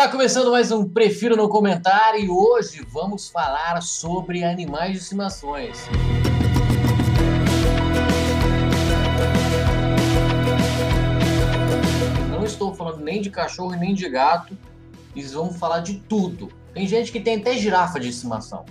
Está começando mais um Prefiro no Comentário e hoje vamos falar sobre animais de estimações. Não estou falando nem de cachorro nem de gato, eles vão falar de tudo. Tem gente que tem até girafa de estimação.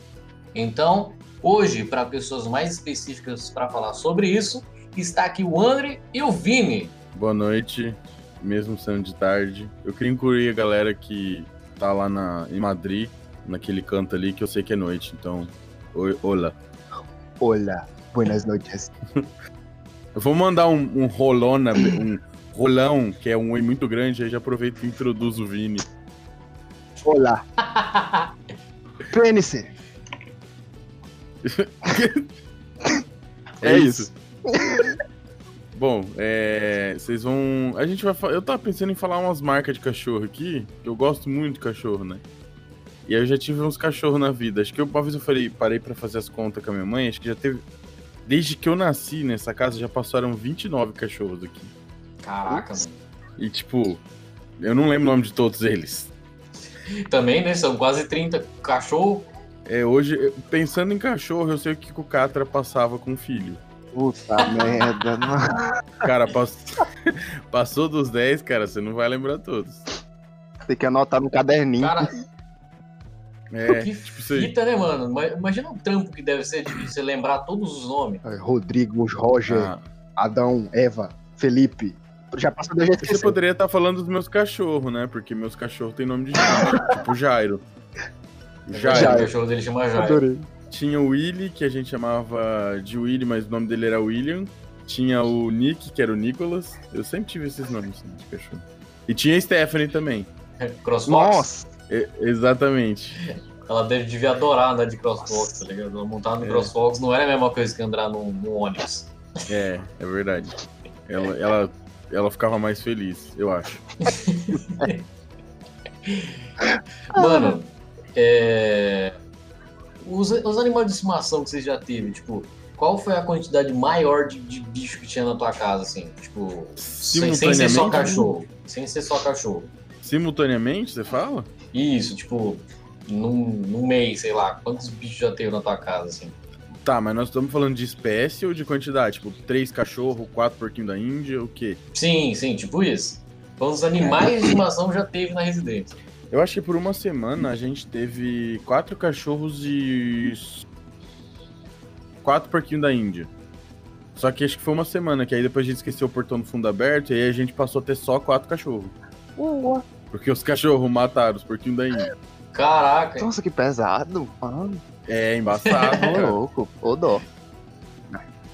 Então, hoje, para pessoas mais específicas para falar sobre isso, está aqui o André e o Vini. Boa noite, mesmo sendo de tarde. Eu queria incluir a galera que tá lá na, em Madrid, naquele canto ali, que eu sei que é noite. Então, oi, olá. Olá, buenas noites. Eu vou mandar um, um rolona, um rolão, que é um oi muito grande, aí já aproveito e introduzo o Vini. Olá. PNC. É isso. Bom, é, vocês vão. A gente vai. Eu tava pensando em falar umas marcas de cachorro aqui. que Eu gosto muito de cachorro, né? E aí eu já tive uns cachorros na vida. Acho que eu- uma vez eu falei, parei pra fazer as contas com a minha mãe. Acho que já teve. Desde que eu nasci nessa casa, já passaram 29 cachorros aqui. Caraca, mano. E tipo, eu não lembro o nome de todos eles. Também, né? São quase 30 cachorro. É, hoje, pensando em cachorro, eu sei o que que o Catra passava com o filho. Puta merda. não. Cara, pass- passou dos 10, cara, você não vai lembrar todos. Tem que anotar no caderninho. Cara, É, que tipo, você, fita, né, mano? Ma- Imagina o trampo que deve ser de você lembrar todos os nomes. Rodrigo, Roger, ah, Adão, Eva, Felipe. Já passou da gente você poderia estar falando dos meus cachorros, né? Porque meus cachorros têm nome de gente, tipo Jairo. Jairo. O cachorro dele chama Jairo. Adorei. Tinha o Willy, que a gente chamava de Willy, mas o nome dele era William. Tinha o Nick, que era o Nicholas. Eu sempre tive esses nomes né, de cachorro. E tinha a Stephanie também. Crossfox. Nossa. E- exatamente. Ela deve, devia adorar andar de Crossfox, tá ligado? Ela montar no É. Crossfox não era a mesma coisa que andar no, no ônibus. É, é verdade. Ela, ela, ela ficava mais feliz, eu acho. Mano, é... Os, os animais de estimação que você já teve, tipo, qual foi a quantidade maior de, de bicho que tinha na tua casa, assim? Tipo, sem, sem ser só cachorro. Sem ser só cachorro. Simultaneamente, você fala? Isso, tipo, num, num mês, sei lá, quantos bichos já teve na tua casa, assim? Tá, mas nós estamos falando de espécie ou de quantidade? Tipo, três cachorros, quatro porquinhos da Índia, o quê? Sim, sim, tipo isso. Quantos animais de estimação já teve na residência? Eu acho que por uma semana a gente teve quatro cachorros e. quatro porquinhos da Índia. Só que acho que foi uma semana, que aí depois a gente esqueceu o portão do fundo aberto e aí a gente passou a ter só quatro cachorros. Porque os cachorros mataram os porquinhos da Índia. Caraca, Nossa, que pesado. Mano, É embaçado, ô cara. louco. Ô dó.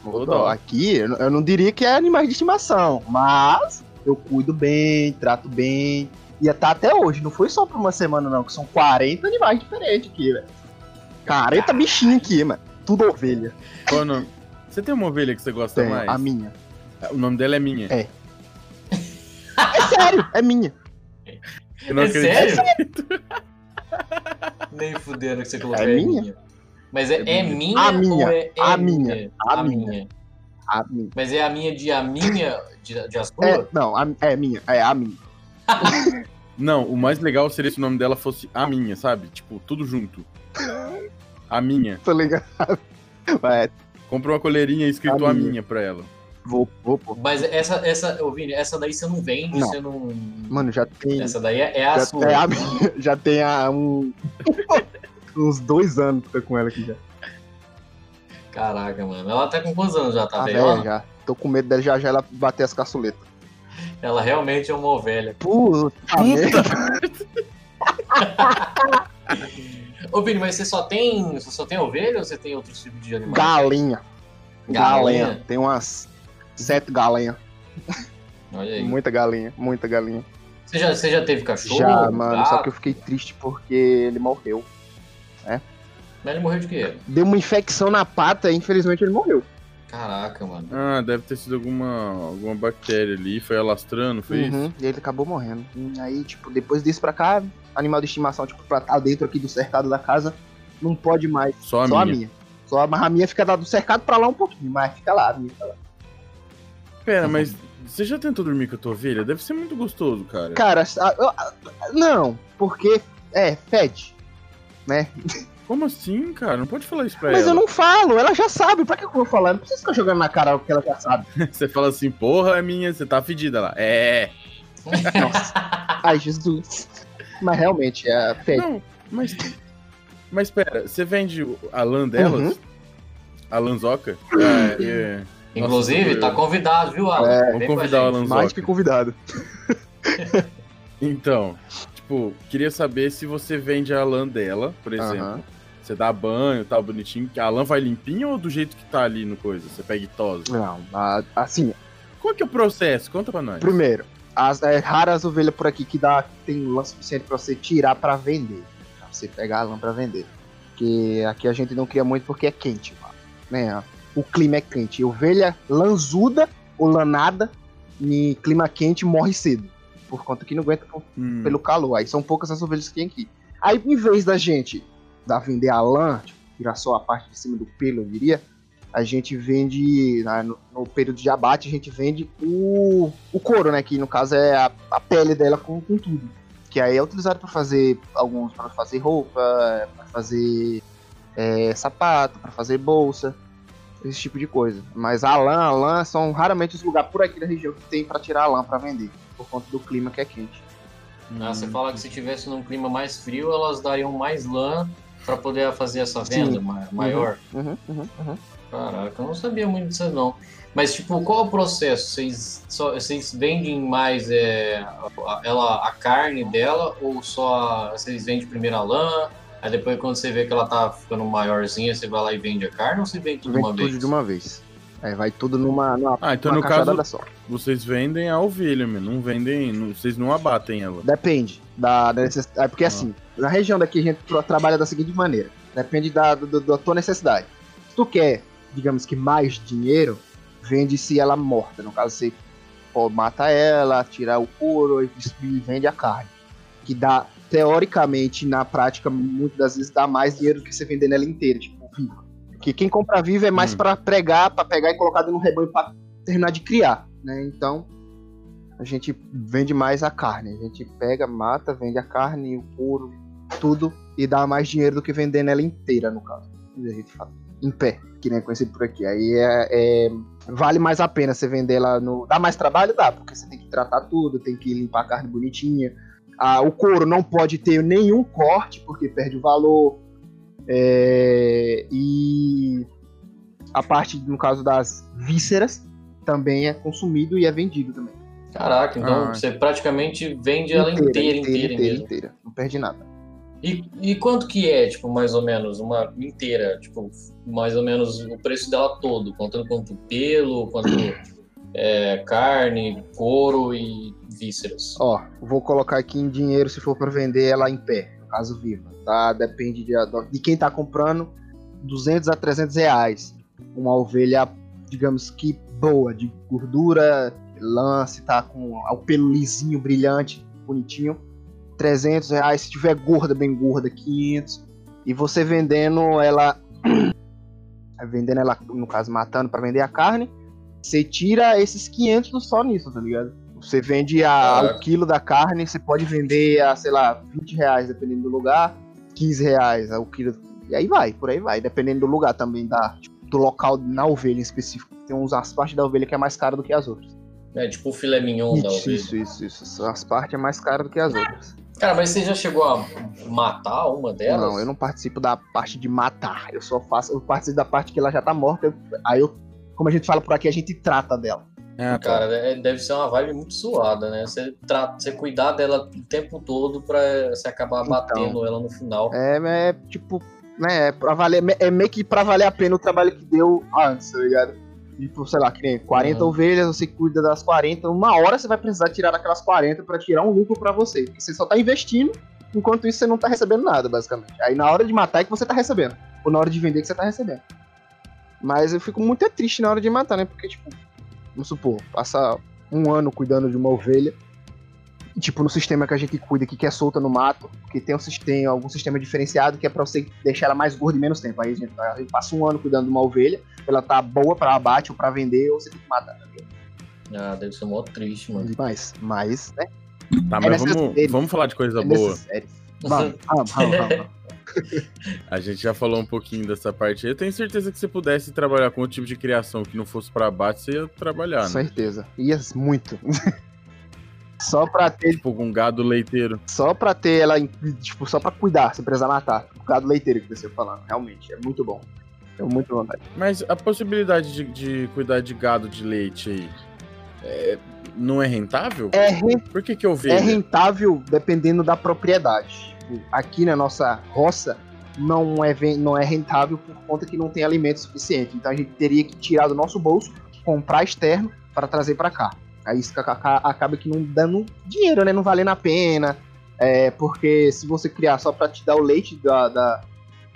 Ô dó. Aqui, eu não- eu não diria que é animais de estimação, mas eu cuido bem, trato bem. E tá até hoje, não foi só por uma semana, não, que são 40 animais diferentes aqui, velho. 40 bichinhos aqui, mano. Tudo ovelha. Qual o nome? Você tem uma ovelha que você gosta Tem, mais? a minha. O nome dela é minha. É. É sério, é minha. Eu não é acredito. sério? Nem fudendo que você colocou É é, minha? minha. Mas é, É é minha. A minha, ou é, é a minha, a minha. minha. A minha. Mas é a minha de a minha de, de a sua? É, não, a, é minha, é a minha. Não, o mais legal seria se o nome dela fosse a minha, sabe? Tipo, tudo junto. A minha. Tô ligado. Mas Comprou uma coleirinha escrito A a minha. minha pra ela. vou, vou, pô. Mas essa, essa, ô Vini, essa daí você não vende, Não. você não. Mano, já tem. Essa daí é, é a já, sua. a minha, já tem a, um, uns dois anos que tô com ela aqui já. Caraca, mano. Ela tá com quantos anos já? Tá Tá velha já. Tô com medo dela já já ela bater as caçuletas. Ela realmente é uma ovelha. Puta, merda. Ô Vini, mas você só tem. Você só tem ovelha ou você tem outros tipos de animais? Galinha. Galinha? Galinha. Tem umas sete galinhas. Olha aí. Muita galinha, muita galinha. Você já, você já teve cachorro? já, mano. Só gato? que eu fiquei triste porque ele morreu. Mas ele morreu de quê? Deu uma infecção na pata e infelizmente ele morreu. Caraca, mano. Ah, deve ter sido alguma, alguma bactéria ali, foi alastrando, foi Uhum, isso? E ele acabou morrendo. E aí, tipo, depois disso pra cá, animal de estimação, tipo, pra estar dentro aqui do cercado da casa, não pode mais. Só a Só a minha. minha. Só a, mas a minha fica do cercado pra lá um pouquinho, mas fica lá, a minha fica lá. Pera, mas Você já tentou dormir com a tua ovelha? Deve ser muito gostoso, cara. Cara, a- eu- a- não, porque é, fede, né? Como assim, cara? Não pode falar isso pra Mas ela. eu não falo, ela já sabe, pra que eu vou falar? Não precisa ficar jogando na cara o que ela já sabe. Você fala assim, porra, é minha, você tá fedida lá. É. Ai, Jesus. Mas realmente, é fede. Não, mas. Mas pera, você vende a lã delas? Uhum. A lanzoca? É, é. Inclusive, Nossa, tá eu- convidado, viu, Alan? É, Vamos convidar o. Alanzoca. Mais que convidado. Então, tipo, queria saber se você vende a lã dela, por exemplo. Você dá banho, tal, bonitinho. que A lã vai limpinha ou do jeito que tá ali no coisa? Você pega e tosa? Não, a- assim, Qual que é o processo? Conta pra nós. primeiro, as é, raras ovelhas por aqui que dá, tem lã suficiente pra você tirar pra vender. Pra você pegar a lã pra vender. Porque aqui a gente não cria muito porque é quente, mano, né? O clima é quente. Ovelha lanzuda ou lanada em clima quente morre cedo. Por conta que não aguenta Hum. pelo calor. Aí são poucas as ovelhas que tem aqui. Aí, em vez da gente da vender a lã, tipo, tirar só a parte de cima do pelo, eu diria, a gente vende, no, no período de abate, a gente vende o, o couro, né? Que no caso é a, a pele dela com, com tudo. Que aí é utilizado para fazer alguns, para fazer roupa, para fazer é, sapato, para fazer bolsa, esse tipo de coisa. Mas a lã, a lã são raramente os lugares por aqui da região que tem para tirar a lã para vender, por conta do clima que é quente. Ah, você fala que se tivesse num clima mais frio, elas dariam mais lã pra poder fazer essa venda ma- maior. Uhum, uhum, uhum. Caraca, eu não sabia muito disso não. Mas, tipo, qual é o processo? Vocês, só, vocês vendem mais é, a, ela, a carne dela ou só vocês vendem primeiro a lã? Aí depois, quando você vê que ela tá ficando maiorzinha, você vai lá e vende a carne ou você vende tudo de Vende uma tudo vez? de uma vez. Aí vai tudo numa, numa, Ah, então numa no caso, só. vocês vendem a ovelha, meu. Não vendem. não- vocês não abatem ela. Depende da, da necessidade. É porque Ah. assim, na região daqui a gente tra- trabalha da seguinte maneira: depende da, do- da tua necessidade. Se tu quer, digamos que mais dinheiro, vende-se ela morta. No caso, você pô, mata ela, tira o couro e e vende a carne. Que dá, teoricamente, na prática, muitas das vezes dá mais dinheiro do que você vendendo ela inteira, tipo, viva. Porque quem compra viva é mais Hum. pra pregar, pra pegar e colocar dentro do rebanho pra terminar de criar, né? Então, a gente vende mais a carne. A gente pega, mata, vende a carne, o couro, tudo, e dá mais dinheiro do que vendendo ela inteira, no caso. A gente fala. Em pé, que nem é conhecido por aqui. Aí é, é- vale mais a pena você vender ela no. Dá mais trabalho? Dá, porque você tem que tratar tudo, tem que limpar a carne bonitinha. Ah, o couro não pode ter nenhum corte, porque perde o valor. É, e a parte, no caso das vísceras, também é consumido e é vendido também. Caraca, então Ah. você praticamente vende ela inteira, inteira, mesmo. inteira. Não perde nada. E, e quanto que é, tipo, mais ou menos, uma inteira, tipo, mais ou menos o preço dela todo, contando quanto pelo, quanto é, carne, couro e vísceras. Ó, vou colocar aqui em dinheiro se for para vender ela em pé, caso viva, tá? Depende de, de quem tá comprando, 200 a 300 reais. Uma ovelha, digamos que boa, de gordura, lance, tá com o pelo lisinho, brilhante, bonitinho. 300 reais, se tiver gorda, bem gorda, 500. E você vendendo ela, vendendo ela, no caso, matando para vender a carne, você tira esses 500 só nisso, tá ligado? Você vende a, o quilo da carne, você pode vender a, sei lá, 20 reais, dependendo do lugar, 15 reais o quilo. E aí vai, por aí vai, dependendo do lugar também, da, do local na ovelha em específico. Tem uns as partes da ovelha que é mais cara do que as outras. É tipo o filé mignon da Isso, ovelha. isso, isso, isso. As partes é mais cara do que as outras. Cara, mas você já chegou a matar uma delas? Não, eu não participo da parte de matar. Eu só faço, eu participo da parte que ela já tá morta. aí eu, como a gente fala por aqui, a gente trata dela. Tá. Cara, é- deve ser uma vibe muito suada, né? Você, trata, você cuidar dela o tempo todo pra você acabar Então. batendo ela no final. É, é tipo, né, é pra valer, é meio que pra valer a pena o trabalho que deu antes, tá ligado? Tipo, sei lá, que nem 40 Uhum. ovelhas, você cuida das 40, uma hora você vai precisar tirar daquelas 40 pra tirar um lucro pra você. Porque você só tá investindo, enquanto isso você não tá recebendo nada, basicamente. Aí na hora de matar é que você tá recebendo. Ou na hora de vender é que você tá recebendo. Mas eu fico muito triste na hora de matar, né? Porque, tipo, vamos supor, passa um ano cuidando de uma ovelha. Tipo, no sistema que a gente cuida aqui, que é solta no mato, porque tem, um, sistema, algum sistema diferenciado que é pra você deixar ela mais gorda em menos tempo. Aí a gente, a gente passa um ano cuidando de uma ovelha, ela tá boa pra abate ou pra vender, ou você tem que matar, tá ligado? Ah, deve ser mó triste, mano. Demais. Mas, né? Tá, É mas nessas vamos, séries. vamos falar de coisa É boa. Vamos, vamos, vamos, vamos. A gente já falou um pouquinho dessa parte aí. Eu tenho certeza que se pudesse trabalhar com outro tipo de criação que não fosse pra abate, você ia trabalhar, Com né? certeza. Ia muito. só pra ter, Tipo, com gado leiteiro. só pra ter ela, tipo, só pra cuidar, se precisar matar. O gado leiteiro que você falando, realmente, é muito bom. É muito vontade. Mas a possibilidade de, de cuidar de gado de leite aí é, não é rentável? É, ren- Por que que eu é vejo? rentável dependendo da propriedade. Aqui na nossa roça, não é, não é rentável por conta que não tem alimento suficiente. Então a gente teria que tirar do nosso bolso, comprar externo para trazer para cá. Aí isso ca- ca- acaba que não dando dinheiro, né? Não valendo a pena. É, porque se você criar só para te dar o leite da, da,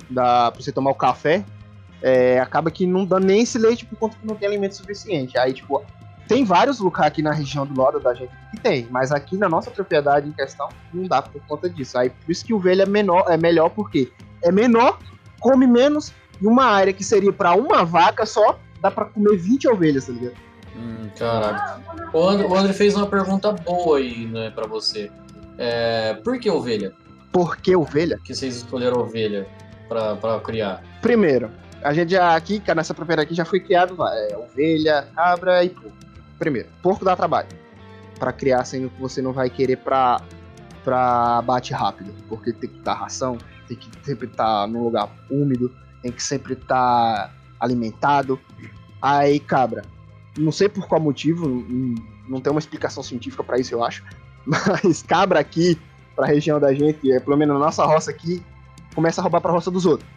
da, pra você tomar o café, é, acaba que não dá nem esse leite por conta que não tem alimento suficiente. Aí, tipo, tem vários lugares aqui na região do Loda da gente que tem, mas aqui na nossa propriedade em questão não dá por conta disso. Aí por isso que o ovelha é menor, é melhor porque é menor, come menos e uma área que seria para uma vaca só dá para comer 20 ovelhas, tá ligado? Hum, Caraca. O André, o André fez uma pergunta boa aí, né, pra você. É, por que ovelha? Por que ovelha? Que vocês escolheram ovelha pra, pra criar? Primeiro, a gente já aqui, nessa propriedade aqui já foi criado é, ovelha, cabra e porco. Primeiro, porco dá trabalho para criar, sendo que você não vai querer pra para abate rápido, porque tem que dar ração, tem que sempre estar num lugar úmido, tem que sempre estar alimentado. Aí, cabra, não sei por qual motivo, não, não tem uma explicação científica para isso, eu acho, mas cabra aqui, pra região da gente, é, pelo menos na nossa roça aqui, começa a roubar pra roça dos outros.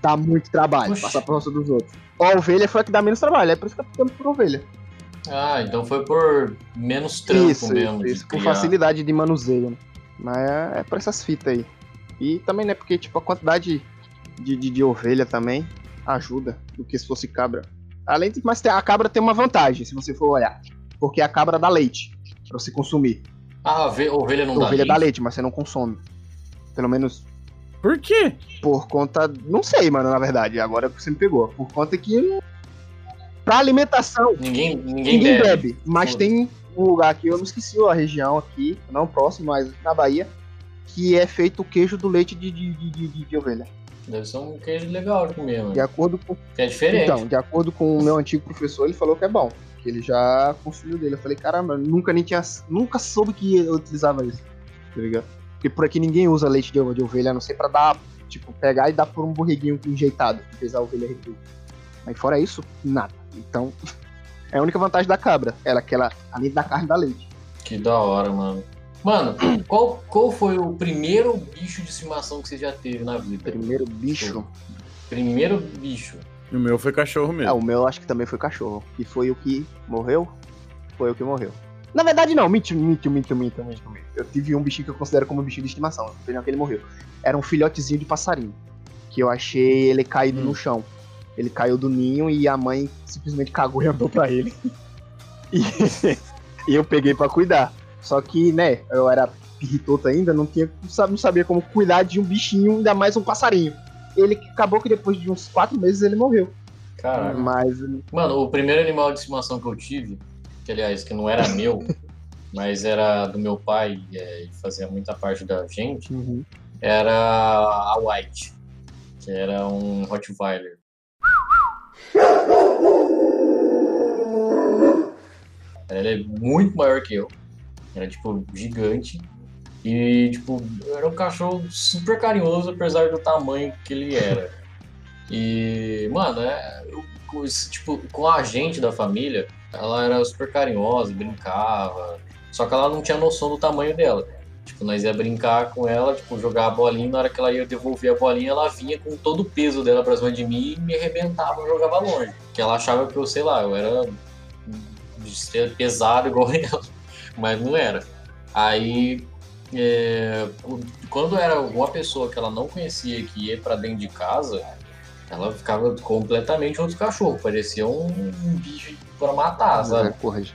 Dá muito trabalho Oxi. passar pra roça dos outros. A ovelha foi a que dá menos trabalho, é por isso que tô ficando por ovelha. Ah, então foi por menos trampo isso, mesmo. isso, com facilidade de manuseio, né? Mas é, é por essas fitas aí. E também, né, porque tipo, a quantidade de, de, de ovelha também ajuda do que se fosse cabra. Além de, mas a cabra tem uma vantagem, se você for olhar. Porque a cabra dá leite pra você consumir. Ah, a ove- ovelha não a dá ovelha leite? dá leite, mas você não consome. Pelo menos Por quê? por conta. Não sei, mano, na verdade. Agora você me pegou. Por conta que. Pra alimentação, Ninguém, ninguém, ninguém bebe. bebe. Mas tem um lugar aqui, eu não esqueci a região aqui, não próximo, mas na Bahia, que é feito o queijo do leite de, de, de- de- de ovelha. Deve ser um queijo legal de comer, mano. De acordo com. Que é diferente. Então, de acordo com o meu antigo professor, ele falou que é bom. Que ele já consumiu dele. Eu falei, caramba, nunca nem tinha. Nunca soube que eu utilizava isso. Tá ligado? Porque por aqui ninguém usa leite de, de ovelha, a não ser pra dar, tipo, pegar e dar por um borreguinho enjeitado, que fez a ovelha recruta. Mas fora isso, nada. Então, é a única vantagem da cabra. Ela que ela, além da carne, dá leite. Que da hora, mano. Mano, qual, qual foi o primeiro bicho de estimação que você já teve na vida? Primeiro bicho. Primeiro bicho. O meu foi cachorro É, mesmo. o meu acho que também foi cachorro. E foi o que morreu? Foi o que morreu. Na verdade, não, minto, minto, minto, minto, minto, minto. Eu tive um bichinho que eu considero como um bichinho de estimação. Não foi não que ele morreu. Era um filhotezinho de passarinho. Que eu achei ele caído Hum. no chão. Ele caiu do ninho e a mãe simplesmente cagou e andou pra ele. E, e eu peguei pra cuidar. Só que, né, eu era pirritoto ainda, não, tinha, não sa- não sabia como cuidar de um bichinho, ainda mais um passarinho. Ele acabou que depois de uns quatro meses ele morreu. Caralho. Mas Mano, o primeiro animal de estimação que eu tive, que aliás, que não era meu, mas era do meu pai é, e fazia muita parte da gente, era a White, que era um Rottweiler. Ela é muito maior que eu. Era, tipo, gigante. E, tipo, era um cachorro super carinhoso, apesar do tamanho que ele era. E, mano, é, eu- tipo, com a gente da família, ela era super carinhosa, brincava. Só que ela não tinha noção do tamanho dela. Tipo, nós ia brincar com ela, tipo, jogar a bolinha, na hora que ela ia devolver a bolinha, ela vinha com todo o peso dela pra cima de mim e me arrebentava e jogava longe. Que ela achava que eu, sei lá, eu era pesado igual ela, mas não era. Aí, é, quando era alguma pessoa que ela não conhecia que ia pra dentro de casa, ela ficava completamente outro cachorro, parecia um, um bicho pra matar, sabe? É, gente.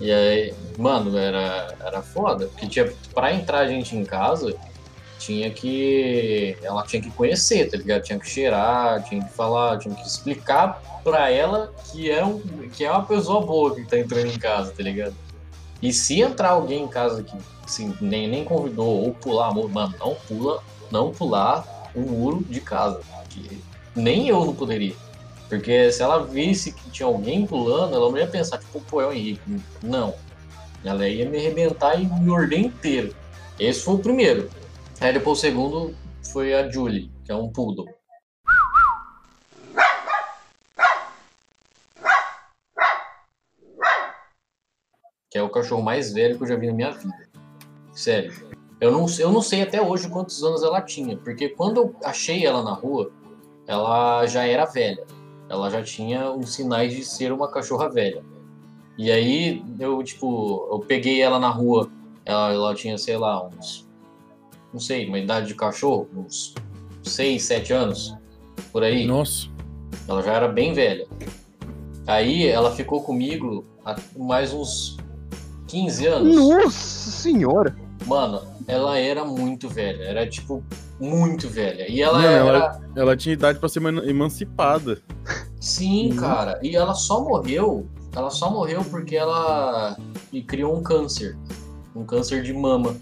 E aí, mano, era, era foda, porque tinha, pra entrar gente em casa, tinha que. Ela tinha que conhecer, tá ligado? Tinha que cheirar, tinha que falar, tinha que explicar pra ela que é, um, que é uma pessoa boa que tá entrando em casa, tá ligado? E se entrar alguém em casa que assim, nem, nem convidou ou pular, mano, não pula, não pular o muro de casa. Que nem eu não poderia. Porque se ela visse que tinha alguém pulando, ela não ia pensar, tipo, pô, é o Henrique. Não. Ela ia me arrebentar e me morder inteiro. Esse foi o primeiro. Aí depois o segundo foi a Julie, que é um poodle. Que é o cachorro mais velho que eu já vi na minha vida. Sério. Eu não, eu não sei até hoje quantos anos ela tinha, porque quando eu achei ela na rua, ela já era velha. Ela já tinha uns sinais de ser uma cachorra velha. E aí eu, tipo, eu peguei ela na rua, ela, ela tinha, sei lá, uns não sei, uma idade de cachorro, uns 6, 7 anos, por aí. Nossa. Ela já era bem velha. Aí ela ficou comigo mais uns 15 anos. Nossa senhora! Mano, ela era muito velha. Era tipo muito velha. E ela Não, era. ela, ela tinha idade pra ser eman- emancipada. Sim, Uhum. cara. E ela só morreu. Ela só morreu porque ela e criou um câncer. Um câncer de mama.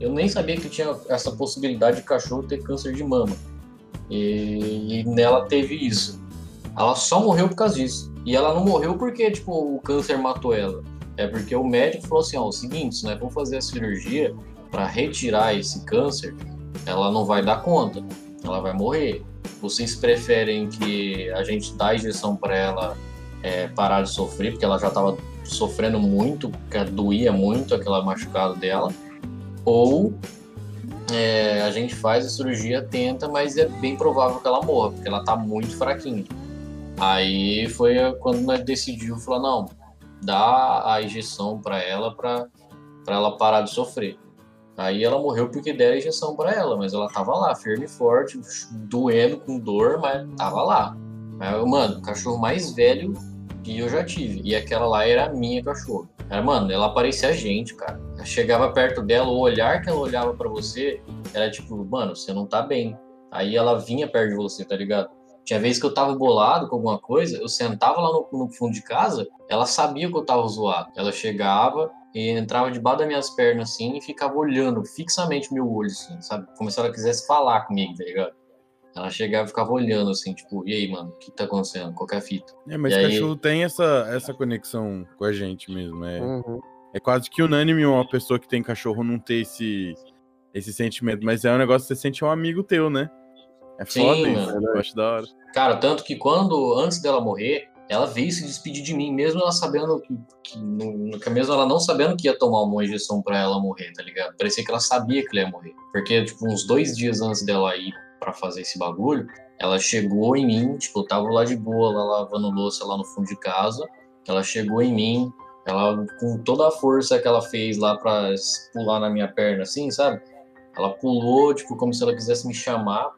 Eu nem sabia que tinha essa possibilidade de cachorro ter câncer de mama. E, e nela teve isso. Ela só morreu por causa disso. E ela não morreu porque, tipo, o câncer matou ela. É porque o médico falou assim, ó, o seguinte, se nós vamos fazer a cirurgia para retirar esse câncer, ela não vai dar conta. Ela vai morrer. Vocês preferem que a gente dá a injeção para ela é, parar de sofrer, porque ela já estava sofrendo muito, porque doía muito aquela machucado dela, ou é, a gente faz a cirurgia, tenta, mas é bem provável que ela morra, porque ela tá muito fraquinha. Aí foi quando nós decidiu, falou, não, dá a injeção para ela, para ela parar de sofrer. Aí ela morreu porque deram a injeção para ela, mas ela tava lá, firme e forte, doendo com dor, mas tava lá. Aí, mano, o cachorro mais velho que eu já tive. E aquela lá era a minha cachorra. Era, mano, ela parecia a gente, cara. Chegava perto dela, o olhar que ela olhava para você era tipo, mano, você não tá bem. Aí ela vinha perto de você, tá ligado? Tinha vezes que eu tava bolado com alguma coisa, eu sentava lá no, no fundo de casa, ela sabia que eu tava zoado. Ela chegava e entrava debaixo das minhas pernas assim e ficava olhando fixamente meu olho, assim, sabe? Como se ela quisesse falar comigo, tá ligado? Ela chegava e ficava olhando assim, tipo, e aí, mano, o que tá acontecendo? Qualquer fita. É, mas E aí- cachorro tem essa, essa conexão com a gente mesmo. É, Uhum. é quase que unânime uma pessoa que tem cachorro não ter esse, esse sentimento. Mas é um negócio que você sente um amigo teu, né? É Sim, foda isso. mano. Eu acho da hora. Cara, tanto que quando, antes dela morrer, ela veio se despedir de mim, mesmo ela sabendo que, que, no- mesmo ela não sabendo que ia tomar uma injeção pra ela morrer, tá ligado? Parecia que ela sabia que ela ia morrer. Porque, tipo, uns dois dias antes dela ir pra fazer esse bagulho, ela chegou em mim, tipo, eu tava lá de boa, lá lavando louça lá no fundo de casa, ela chegou em mim, ela, com toda a força que ela fez lá pra pular na minha perna, assim, sabe? Ela pulou, tipo, como se ela quisesse me chamar,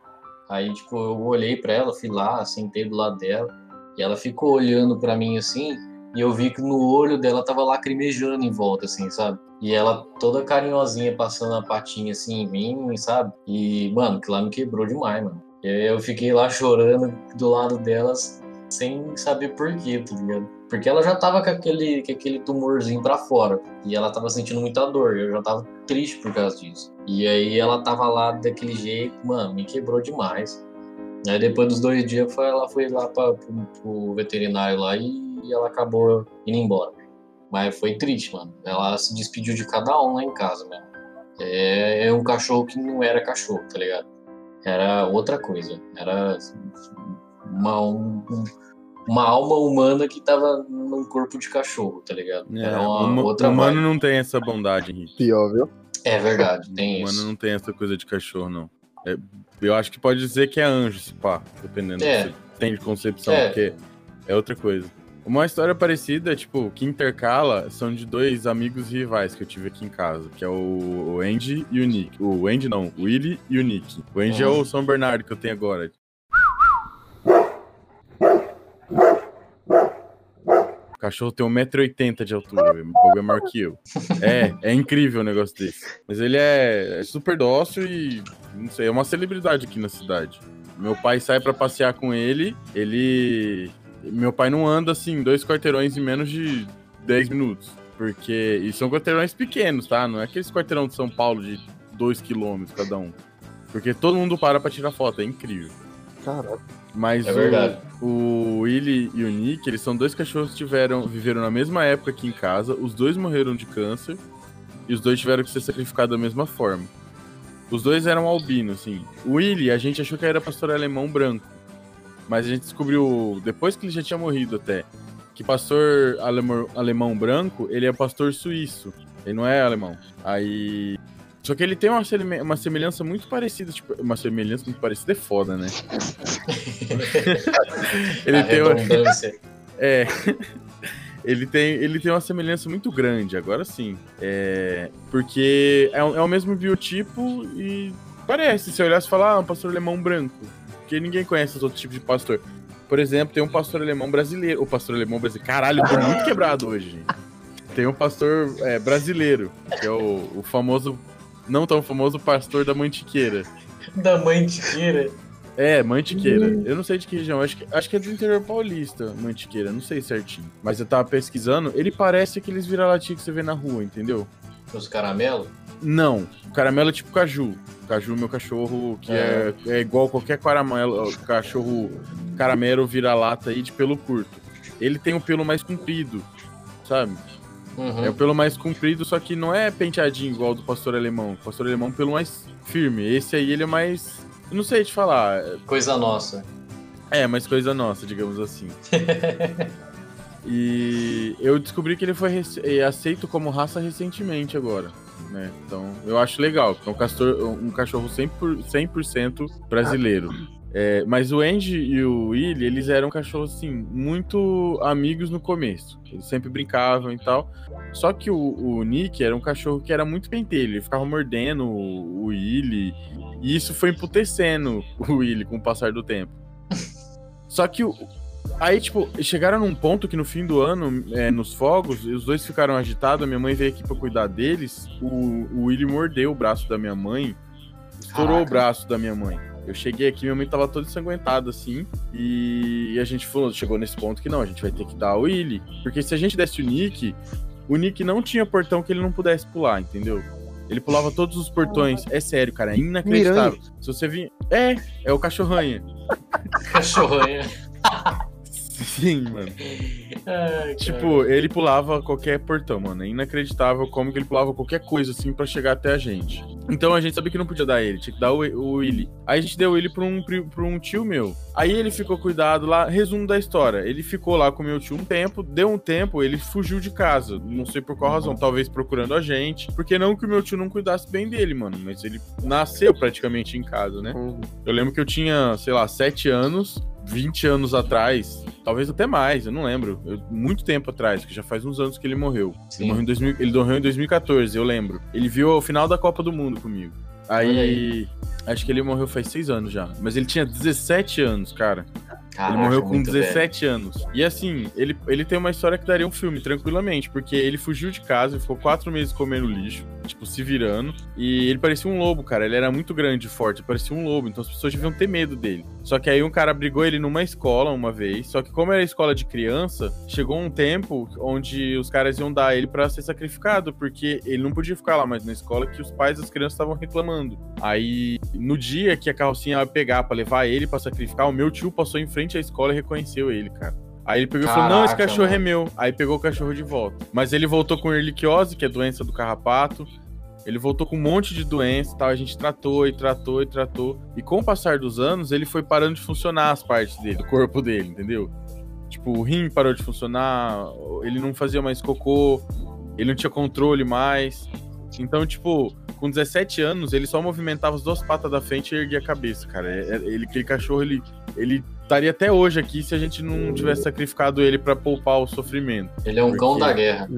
Aí, tipo, eu olhei pra ela, fui lá, sentei do lado dela, e ela ficou olhando pra mim assim, e eu vi que no olho dela tava lacrimejando em volta, assim, sabe? E ela toda carinhosinha, passando a patinha assim em mim, sabe? E, mano, que lá me quebrou demais, mano. Eu fiquei lá chorando do lado delas, sem saber por quê, tá ligado? Porque ela já tava com aquele, com aquele tumorzinho pra fora, e ela tava sentindo muita dor, e eu já tava triste por causa disso. E aí ela tava lá daquele jeito, mano, me quebrou demais. Aí depois dos dois dias foi, ela foi lá pra, pro, pro veterinário lá e ela acabou indo embora. Mas foi triste, mano. Ela se despediu de cada um lá em casa, mesmo. É, é um cachorro que não era cachorro, tá ligado? Era outra coisa. Era uma, um- um- uma alma humana que tava num corpo de cachorro, tá ligado? É, Era uma huma- outra humano vibe. não tem essa bondade, Henrique. Pior, viu? É verdade, tem humano isso. não tem essa coisa de cachorro, não. É, eu acho que pode dizer que é anjo, se pá, dependendo É. do que você tem de concepção, É. porque é outra coisa. Uma história parecida, tipo, que intercala, são de dois amigos rivais que eu tive aqui em casa, que é o, Andy e o Nick. O Andy não, o Willy e o Nick. O Andy é Uhum. o São Bernardo que eu tenho agora. Cachorro tem 1,80m de altura, o é maior que eu. É, é incrível o negócio desse. Mas ele é, é super dócil e, não sei, é uma celebridade aqui na cidade. Meu pai sai para passear com ele, ele. Meu pai não anda assim, dois quarteirões em menos de 10 minutos. Porque. E são quarteirões pequenos, tá? Não é aqueles quarteirão de São Paulo de 2 quilômetros cada um. Porque todo mundo para pra tirar foto, é incrível. Caraca. Mas É verdade. o, o Willy e o Nick, eles são dois cachorros que tiveram, viveram na mesma época aqui em casa. Os dois morreram de câncer. E os dois tiveram que ser sacrificados da mesma forma. Os dois eram albinos, assim. O Willy, a gente achou que era pastor alemão branco. Mas a gente descobriu, depois que ele já tinha morrido até, que pastor alemão, alemão branco, ele é pastor suíço. Ele não é alemão. Aí. Só que ele tem uma, uma semelhança muito parecida. Tipo, uma semelhança muito parecida é foda, né? ele A tem uma, é. Ele tem, ele tem uma semelhança muito grande, agora sim. É, porque é, o- é o mesmo biotipo e parece. Se eu olhasse e falar, ah, um pastor alemão branco. Porque ninguém conhece os outros tipos de pastor. Por exemplo, tem um pastor alemão brasileiro. O pastor alemão brasileiro. Caralho, eu tô muito quebrado hoje, gente. Tem um pastor é, brasileiro, que é o, o famoso. Não tão famoso pastor da Mantiqueira. Da tira. É, Mantiqueira. Eu não sei de que região, acho que, acho que é do interior paulista, Mantiqueira, não sei certinho. Mas eu tava pesquisando, ele parece aqueles vira-latinha que você vê na rua, entendeu? Os caramelos. Não, o caramelo é tipo caju. Caju, meu cachorro, que é, é igual qualquer caramelo, cachorro caramelo vira-lata aí de pelo curto. Ele tem o pelo mais comprido, sabe? Uhum. É o pelo mais comprido, só que não é penteadinho igual do pastor alemão. O pastor alemão é pelo mais firme. Esse aí ele é mais. Eu não sei te falar. Coisa nossa. É, mas coisa nossa, digamos assim. e eu descobri que ele foi é, aceito como raça recentemente agora. Né? Então, eu acho legal, é um, castor, um cachorro 100%, por- 100% brasileiro. É, mas o Andy e o Willy, eles eram cachorros, assim, muito amigos no começo. Eles sempre brincavam e tal. Só que o, o Nick era um cachorro que era muito pentelho. Ele ficava mordendo o, o Willy. E isso foi emputecendo o Willy com o passar do tempo. Só que o. Aí, tipo, chegaram num ponto que no fim do ano, é, nos fogos, os dois ficaram agitados, a minha mãe veio aqui pra cuidar deles. O, o Willy mordeu o braço da minha mãe, estourou Caraca. o braço da minha mãe. Eu cheguei aqui, minha mãe tava toda ensanguentada, assim, e a gente falou, chegou nesse ponto que não, a gente vai ter que dar o Willy. Porque se a gente desse o Nick, o Nick não tinha portão que ele não pudesse pular, entendeu? Ele pulava todos os portões. É sério, cara, é inacreditável. Se você vir. É, é o cachorranha. Cachorranha. Sim, mano. Ai, Tipo, ele pulava qualquer portão, mano. É inacreditável como que ele pulava qualquer coisa assim pra chegar até a gente. Então a gente sabia que não podia dar ele, tinha que dar o, o Willy. Aí a gente deu ele pra um, pra um tio meu. Aí ele ficou cuidado lá. Resumo da história: ele ficou lá com o meu tio um tempo, deu um tempo, ele fugiu de casa. Não sei por qual razão, talvez procurando a gente. Porque não que o meu tio não cuidasse bem dele, mano. Mas ele nasceu praticamente em casa, né? Eu lembro que eu tinha, sei lá, 7 anos, 20 anos atrás, talvez até mais, eu não lembro. Eu- muito tempo atrás, que já faz uns anos que ele morreu. Sim. Ele morreu, em 2000 ele morreu em 2014, eu lembro. Ele viu o final da Copa do Mundo comigo. Aí, aí. acho que ele morreu faz 6 anos já. Mas ele tinha 17 anos, cara. Caraca, ele morreu com muito 17 anos. E assim, ele, ele tem uma história que daria um filme, tranquilamente, porque ele fugiu de casa, ficou quatro meses comendo lixo, tipo, se virando. E ele parecia um lobo, cara. Ele era muito grande e forte, parecia um lobo, então as pessoas deviam ter medo dele. Só que aí um cara brigou ele numa escola uma vez. Só que, como era escola de criança, chegou um tempo onde os caras iam dar ele pra ser sacrificado, porque ele não podia ficar lá mais na escola, que os pais das crianças estavam reclamando. Aí, no dia que a carrocinha ia pegar pra levar ele pra sacrificar, o meu tio passou em frente à escola e reconheceu ele, cara. Aí ele pegou e falou: Não, esse Caraca, cachorro é mano. meu. Aí pegou o cachorro de volta. Mas ele voltou com erliquiose, que é doença do carrapato. Ele voltou com um monte de doença e tal. A gente tratou e tratou e tratou. E com o passar dos anos, ele foi parando de funcionar as partes dele, do corpo dele, entendeu? Tipo, o rim parou de funcionar, ele não fazia mais cocô, ele não tinha controle mais. Então, tipo, com 17 anos, ele só movimentava as duas patas da frente e erguia a cabeça, cara. É- é- Ele, aquele cachorro, ele, ele estaria até hoje aqui se a gente não tivesse sacrificado ele pra poupar o sofrimento. Ele é um cão Porque- da guerra.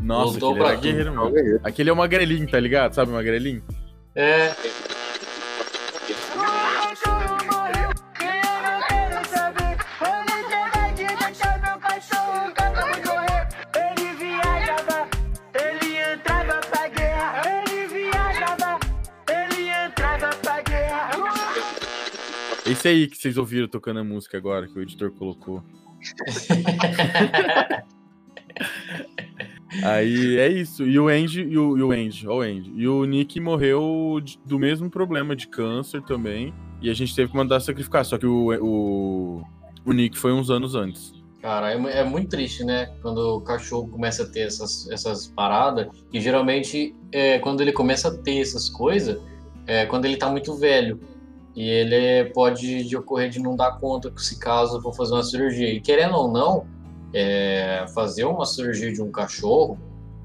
Nossa, Lutou aquele pra tudo. guerreiro, mano. Aquele é uma grelinha, tá ligado? Sabe uma grelinha? É. Esse aí que vocês ouviram tocando a música agora, que o editor colocou. Aí é isso. E o Andy, e o, e o Andy, ó o Andy. E o Nick morreu de- do mesmo problema de câncer também. E a gente teve que mandar sacrificar. Só que o, o, o Nick foi uns anos antes. Cara, é, é muito triste, né? Quando o cachorro começa a ter essas, essas paradas. E geralmente, é, quando ele começa a ter essas coisas, é quando ele tá muito velho. E ele pode de ocorrer de não dar conta se caso for fazer uma cirurgia. E querendo ou não, é, fazer uma cirurgia de um cachorro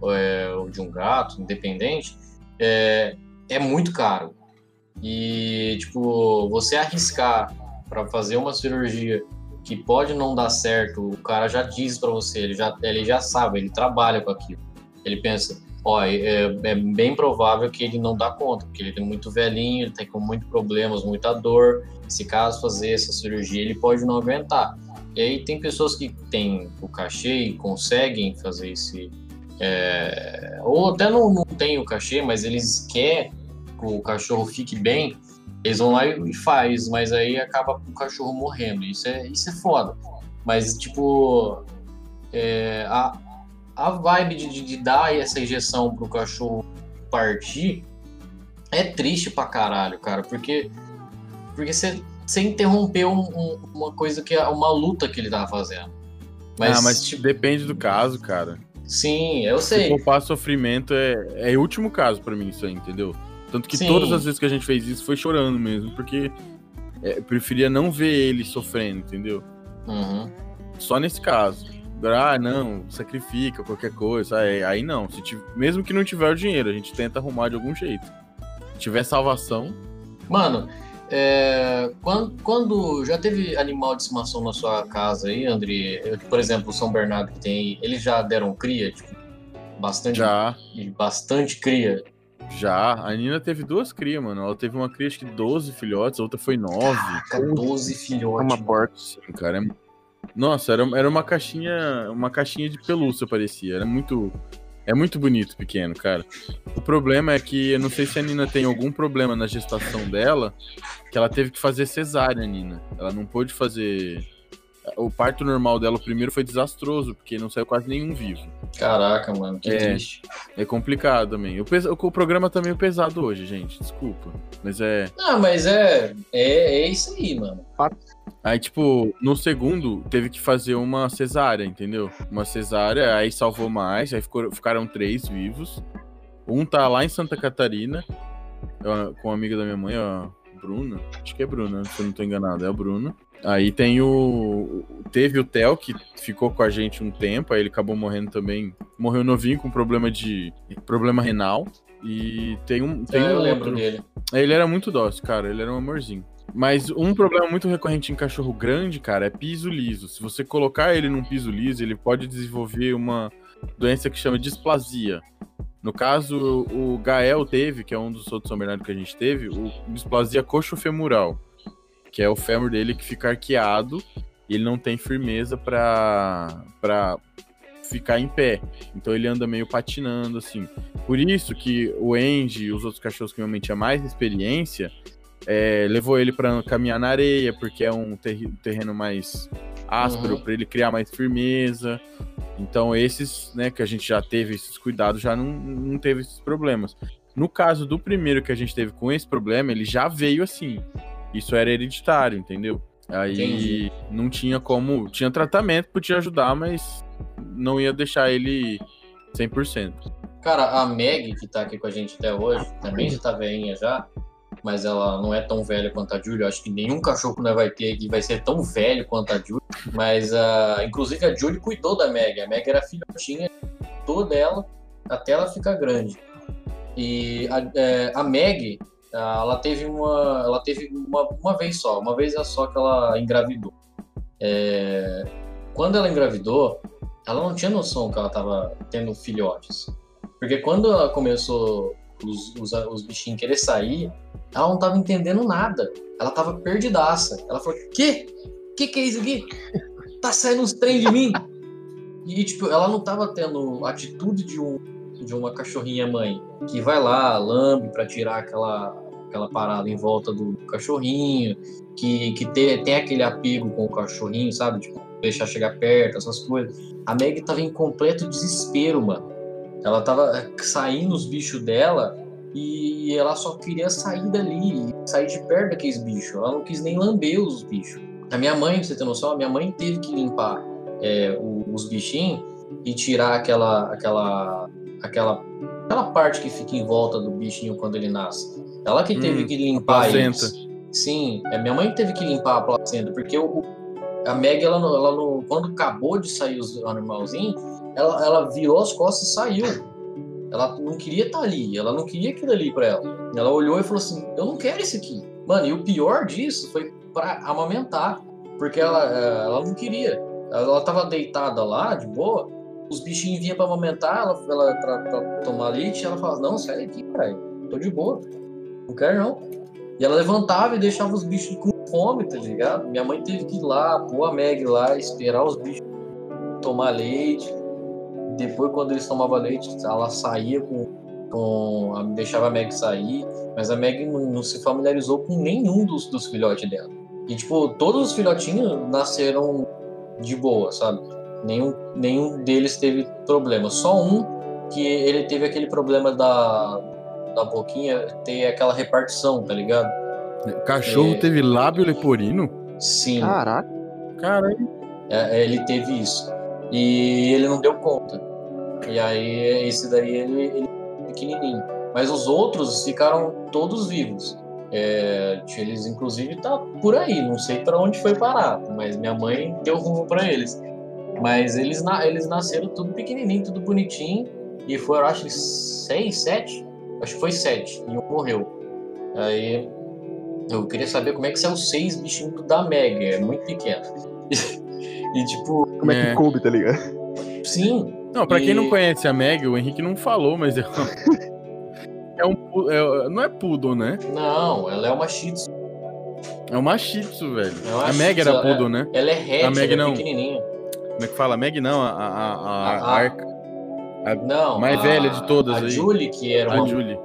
é, ou de um gato, independente, é, é muito caro. E, tipo, você arriscar para fazer uma cirurgia que pode não dar certo, o cara já diz para você, ele já, ele já sabe, ele trabalha com aquilo. Ele pensa, ó, é, é bem provável que ele não dá conta, porque ele é muito velhinho, ele tem com muitos problemas, muita dor. Se caso fazer essa cirurgia, ele pode não aguentar. E aí tem pessoas que têm o cachê e conseguem fazer esse. é, ou até não, não tem o cachê, mas eles querem que o cachorro fique bem, eles vão lá e faz, mas aí acaba o cachorro morrendo. Isso é, isso é foda. Mas, tipo, é, a, a vibe de, de, dar essa injeção pro cachorro partir é triste pra caralho, cara, porque porque você, interrompeu um- um- uma coisa que é uma luta que ele tava fazendo. Mas, ah, mas tipo, depende do caso, cara. sim, eu Se sei. poupar sofrimento é, é o último caso pra mim, isso aí, entendeu? Tanto que Sim. todas as vezes que a gente fez isso foi chorando mesmo, porque é, preferia não ver ele sofrendo, entendeu? Uhum. Só nesse caso. Ah, não, sacrifica qualquer coisa. Aí, aí não. Se tiv- mesmo que não tiver o dinheiro, a gente tenta arrumar de algum jeito. Se tiver salvação, Mano, é, quando, quando já teve animal de estimação na sua casa aí, André? Eu, Por exemplo, o São Bernardo que tem eles já deram cria? Tipo, bastante, já, e bastante cria. já. A Nina teve duas crias, mano. Ela teve uma cria, acho que 12 filhotes, a outra foi 9. Caraca, 12 É filhotes. uma mano. porca. Sim, cara. é- Nossa, era, era uma caixinha. Uma caixinha de pelúcia, parecia. Era muito. É muito bonito, pequeno, cara. O problema é que eu não sei se a Nina tem algum problema na gestação dela, que ela teve que fazer cesárea, Nina. Ela não pôde fazer. O parto normal dela, o primeiro, foi desastroso, porque não saiu quase nenhum vivo. Caraca, mano, que É. triste. É complicado também. O, pes- o programa tá meio pesado hoje, gente. Desculpa. Mas é. Não, mas é, é, é isso aí, mano. Aí, tipo, no segundo, teve que fazer uma cesárea, entendeu? Uma cesárea, aí salvou mais, aí ficou- ficaram três vivos. Um tá lá em Santa Catarina, com uma amiga da minha mãe, ó, Bruna. Acho que é Bruna, se eu não tô enganado, é a Bruna. Aí tem o. Teve o Theo, que ficou com a gente um tempo, aí ele acabou morrendo também. Morreu novinho com problema de. problema renal. E tem um. Tem É, eu um lembro outro- dele. ele era muito dócil, cara. Ele era um amorzinho. Mas um problema muito recorrente em cachorro grande, cara, é piso liso. Se você colocar ele num piso liso, ele pode desenvolver uma doença que chama displasia. No caso, o Gael teve, que é um dos outros São Bernardo que a gente teve, o displasia coxofemoral, que é o fêmur dele que fica arqueado e ele não tem firmeza pra, pra ficar em pé. Então ele anda meio patinando, assim. Por isso que o Andy e os outros cachorros que realmente tinha mais experiência, é, levou ele para caminhar na areia, porque é um terreno mais áspero, Uhum. para ele criar mais firmeza. Então, esses, né, que a gente já teve esses cuidados, já não, não teve esses problemas. No caso do primeiro que a gente teve com esse problema, ele já veio assim. Isso era hereditário, entendeu? Aí Entendi. não tinha como. Tinha tratamento, podia ajudar, mas não ia deixar ele 100%. Cara, a Meg, que tá aqui com a gente até hoje, também já tá velhinha já, mas ela não é tão velha quanto a Julie. Eu acho que nenhum cachorro que nós vai ter aqui vai ser tão velho quanto a Julie. Mas, ah, inclusive, a Julie cuidou da Meg. A Meg era filhotinha, cuidou dela até ela ficar grande. E a, é, a Meg, ah, ela teve uma, ela teve uma, uma vez só, uma vez só que ela engravidou. É, quando ela engravidou, ela não tinha noção que ela estava tendo filhotes. Porque quando ela começou os, os, os bichinhos querer sair, ela não tava entendendo nada. Ela tava perdidaça. Ela falou: Que? Que que é isso aqui? Tá saindo uns trem de mim? E, tipo, ela não tava tendo a atitude de, um, de uma cachorrinha mãe que vai lá, lambe pra tirar aquela, aquela parada em volta do cachorrinho, que, que tem, tem aquele apego com o cachorrinho, sabe? Tipo, deixar chegar perto, essas coisas. A Meg tava em completo desespero, mano. Ela tava saindo os bichos dela e ela só queria sair dali, sair de perto daqueles bichos. Ela não quis nem lamber os bichos. A minha mãe, pra você ter noção, a minha mãe teve que limpar é, os bichinhos e tirar aquela, aquela, aquela, aquela parte que fica em volta do bichinho quando ele nasce. Ela que teve Hum, que limpar placenta. eles. Sim, é minha mãe teve que limpar a placenta, porque o, a Meg, ela, ela quando acabou de sair os animalzinhos, ela, ela virou as costas e saiu. Ela não queria estar ali, ela não queria aquilo ali pra ela. Ela olhou e falou assim: Eu não quero isso aqui. Mano, e o pior disso foi pra amamentar, porque ela, eh, ela não queria. Ela, tava deitada lá, de boa, os bichinhos vinham pra amamentar, ela, ela pra, pra tomar leite, ela falava: Não, sai daqui, caralho, tô de boa, não quero não. E ela levantava e deixava os bichos com fome, tá ligado? Minha mãe teve que ir lá, pôr a Meg lá, esperar os bichos tomar leite. Depois, quando eles tomavam leite, ela saía com. com a- deixava a Meg sair, mas a Meg não, não se familiarizou com nenhum dos, dos filhotes dela. E, tipo, todos os filhotinhos nasceram de boa, sabe? Nenhum, nenhum deles teve problema. Só um que ele teve aquele problema da, da boquinha ter aquela repartição, tá ligado? Cachorro É. teve lábio leporino? Sim. Caraca. Caralho. É, ele teve isso. E ele não deu conta. E aí, esse daí, ele, ele é pequenininho. Mas os outros ficaram todos vivos. É, eles, inclusive, tá por aí. Não sei para onde foi parar, mas minha mãe deu rumo para eles. Mas eles, na- eles nasceram tudo pequenininho, tudo bonitinho. E foram, acho que seis, sete? Acho que foi sete. E um morreu. Aí eu queria saber como é que saiu seis bichinhos da Meg. É muito pequeno. e tipo, Como é, É. que coube, tá ligado? sim, Não, pra quem E- não conhece a Meg, o Henrique não falou, mas é um. É um é- não é poodle, né? não, ela é uma Shih Tzu. É uma Shih Tzu, velho. É a Meg era é- poodle, né? Ela é hatch, A Meg é não. pequenininha. Como é que fala? A Meg não, a, a, a, a, A- a- Arca. Não, mais a- velha de todas A aí. Julie, que era A uma... Julie.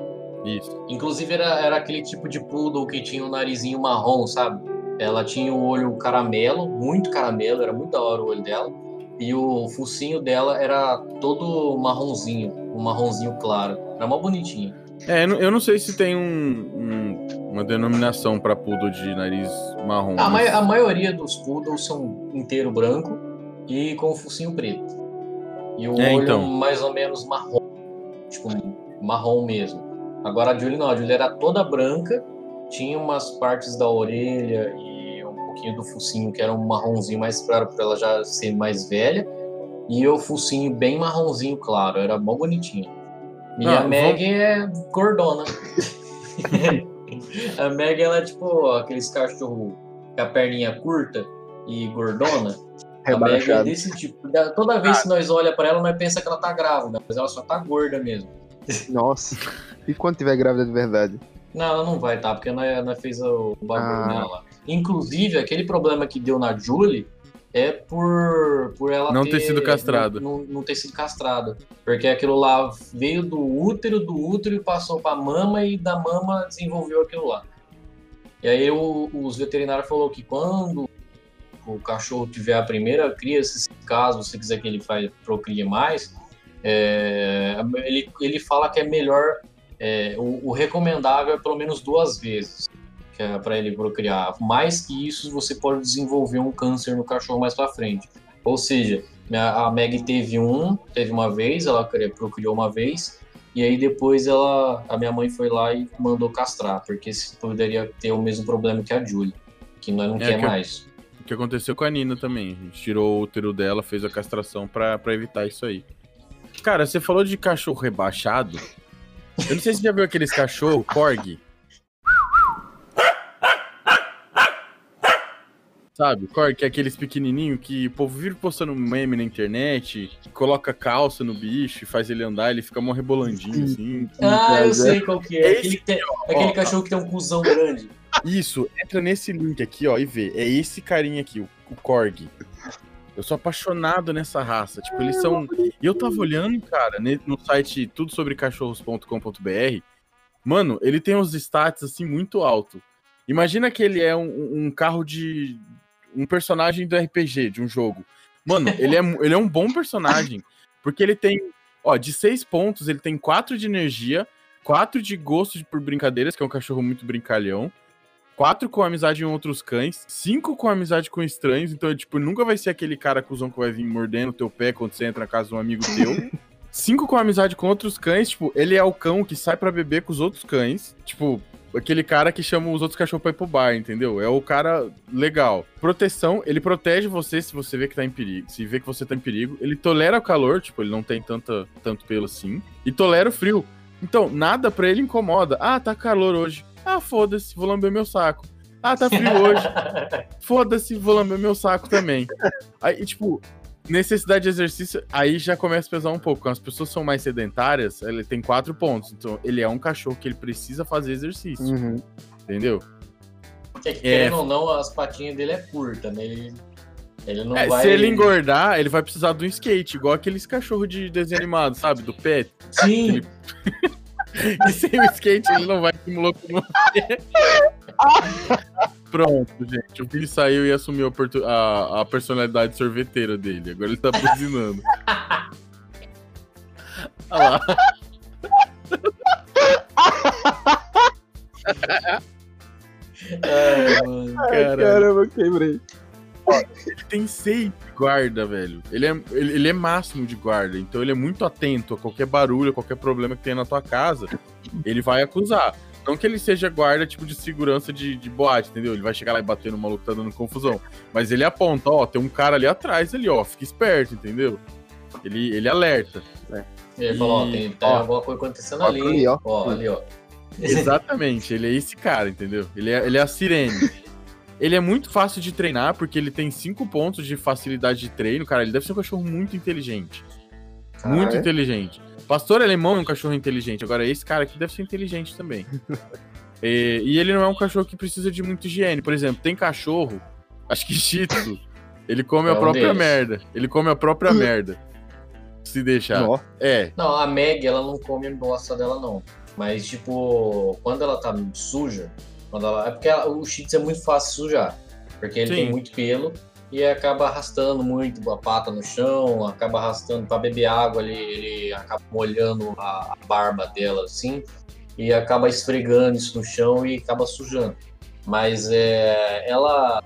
Isso. Inclusive era, era aquele tipo de poodle que tinha o narizinho marrom, sabe? Ela tinha o olho caramelo, muito caramelo, era muito da hora o olho dela. E o focinho dela era todo marronzinho, um marronzinho claro. Era mó bonitinho. É, eu não- sei se tem um, um- uma denominação pra poodle de nariz marrom. A, mas- a maioria dos poodles são inteiro branco e com o focinho preto. E o É, olho então. mais ou menos marrom. Tipo, marrom mesmo. Agora a Julie não, a Julie era toda branca, tinha umas partes da orelha e pouquinho do focinho que era um marronzinho mais claro pra ela já ser mais velha. E o focinho bem marronzinho claro, era bom bonitinho. E Ah, a Meg é gordona. a Meg ela é tipo aqueles cachorro com a perninha curta e gordona. A Meg é desse tipo. Da- Toda vez que nós olha pra ela, nós pensa que ela tá grávida, mas ela só tá gorda mesmo. Nossa. E quando tiver grávida de verdade? Não, ela não vai, tá? Porque nós, nós fez o bagulho Ah. nela lá. Inclusive, aquele problema que deu na Julie é por, por ela Não ter sido castrada. Não, não- não ter sido castrada. Porque aquilo lá veio do útero, do útero e passou pra mama e da mama desenvolveu aquilo lá. E aí o- os veterinários falaram que quando o cachorro tiver a primeira cria, se caso você quiser que ele faz, procrie mais, é, ele, ele fala que é melhor, é, o, o recomendável é pelo menos duas vezes que é para ele procriar. Mais que isso, você pode desenvolver um câncer no cachorro mais para frente. Ou seja, a Meg teve um, teve uma vez, ela cri- procriou uma vez, e aí depois ela, a minha mãe foi lá e mandou castrar, porque se poderia ter o mesmo problema que a Julie, que nós não É, quer que mais. O que aconteceu com a Nina também. A gente tirou o útero dela, fez a castração pra, pra evitar isso aí. Cara, você falou de cachorro rebaixado. Eu não sei se você já viu aqueles cachorro corgi. Sabe, corgi, que é aqueles pequenininhos que o povo vive postando meme na internet, coloca calça no bicho e faz ele andar, ele fica mó rebolandinho assim. Ah, eu é- sei qual que é. É Aquele, que tem- aquele cachorro que tem um cuzão grande. Isso, entra nesse link aqui, ó, e vê. É esse carinha aqui, o, o Korg. Eu sou apaixonado nessa raça. Tipo, eles são. E eu tava olhando, cara, no site tudo sobre cachorros.com.br. Mano, ele tem uns stats assim muito alto. Imagina que ele é um, um carro de. Um personagem do RPG, de um jogo. Mano, ele é, ele é um bom personagem. Porque ele tem. Ó, de seis pontos, ele tem quatro de energia, quatro de gosto de, por brincadeiras, que é um cachorro muito brincalhão. Quatro com amizade em outros cães, cinco com amizade com estranhos, então, tipo, nunca vai ser aquele cara cuzão que vai vir mordendo teu pé quando você entra na casa de um amigo teu. cinco com amizade com outros cães, tipo, ele é o cão que sai para beber com os outros cães. Tipo, aquele cara que chama os outros cachorros pra ir pro bar, entendeu? É o cara legal. Proteção, ele protege você se você vê que tá em perigo. Se vê que você tá em perigo. Ele tolera o calor, tipo, ele não tem tanta, tanto pelo assim. E tolera o frio. Então, nada para ele incomoda. Ah, tá calor hoje. Ah, foda-se, vou lamber meu saco. Ah, tá frio hoje. Foda-se, vou lamber meu saco também. Aí, tipo, necessidade de exercício, aí já começa a pesar um pouco. Quando as pessoas são mais sedentárias, ele tem quatro pontos. Então, ele é um cachorro que ele precisa fazer exercício. Uhum. Entendeu? Porque, é, querendo ou não, as patinhas dele é curta, né? Ele, ele não é, vai... Se ele engordar, ele vai precisar de um skate, igual aqueles cachorros de desenho animado, sabe? Do pet. Sim. Ele... e sem o skate ele não vai se locomover. Pronto, gente. O Billy saiu e assumiu a, a, a, personalidade sorveteira dele. Agora ele tá buzinando. Olha lá. Ai, mano. Ai, caramba, quebrei. Ele tem seis guarda, velho. Ele é, ele, ele, é máximo de guarda, então ele é muito atento a qualquer barulho, a qualquer problema que tenha na tua casa. Ele vai acusar. Não que ele seja guarda, tipo, de segurança de, de boate, entendeu? Ele vai chegar lá e bater no maluco que tá dando confusão. Mas ele aponta, ó, tem um cara ali atrás ali, ó, fica esperto, entendeu? Ele, ele alerta. É. Ele e... falou, ó, tem, tem ó, alguma coisa acontecendo ali, ali, ó. ó. Ali, ó. Exatamente, ele é esse cara, entendeu? Ele é, ele é a sirene. Ele é muito fácil de treinar, porque ele tem cinco pontos de facilidade de treino. Cara, ele deve ser um cachorro muito inteligente. Ah, muito é? inteligente. Pastor alemão é um cachorro inteligente. Agora, esse cara aqui deve ser inteligente também. e, e, ele não é um cachorro que precisa de muita higiene. Por exemplo, tem cachorro, acho que Shih Tzu, ele come é a própria deles. merda. Ele come a própria merda. Se deixar. Não. É. Não, a Meg, ela não come a bosta dela, não. Mas, tipo, quando ela tá suja, quando ela... é porque ela, o Shih Tzu é muito fácil de sujar. Porque ele Sim. tem muito pelo e acaba arrastando muito a pata no chão, acaba arrastando para beber água, ele, ele acaba molhando a, a, barba dela assim e acaba esfregando isso no chão e acaba sujando. Mas é, ela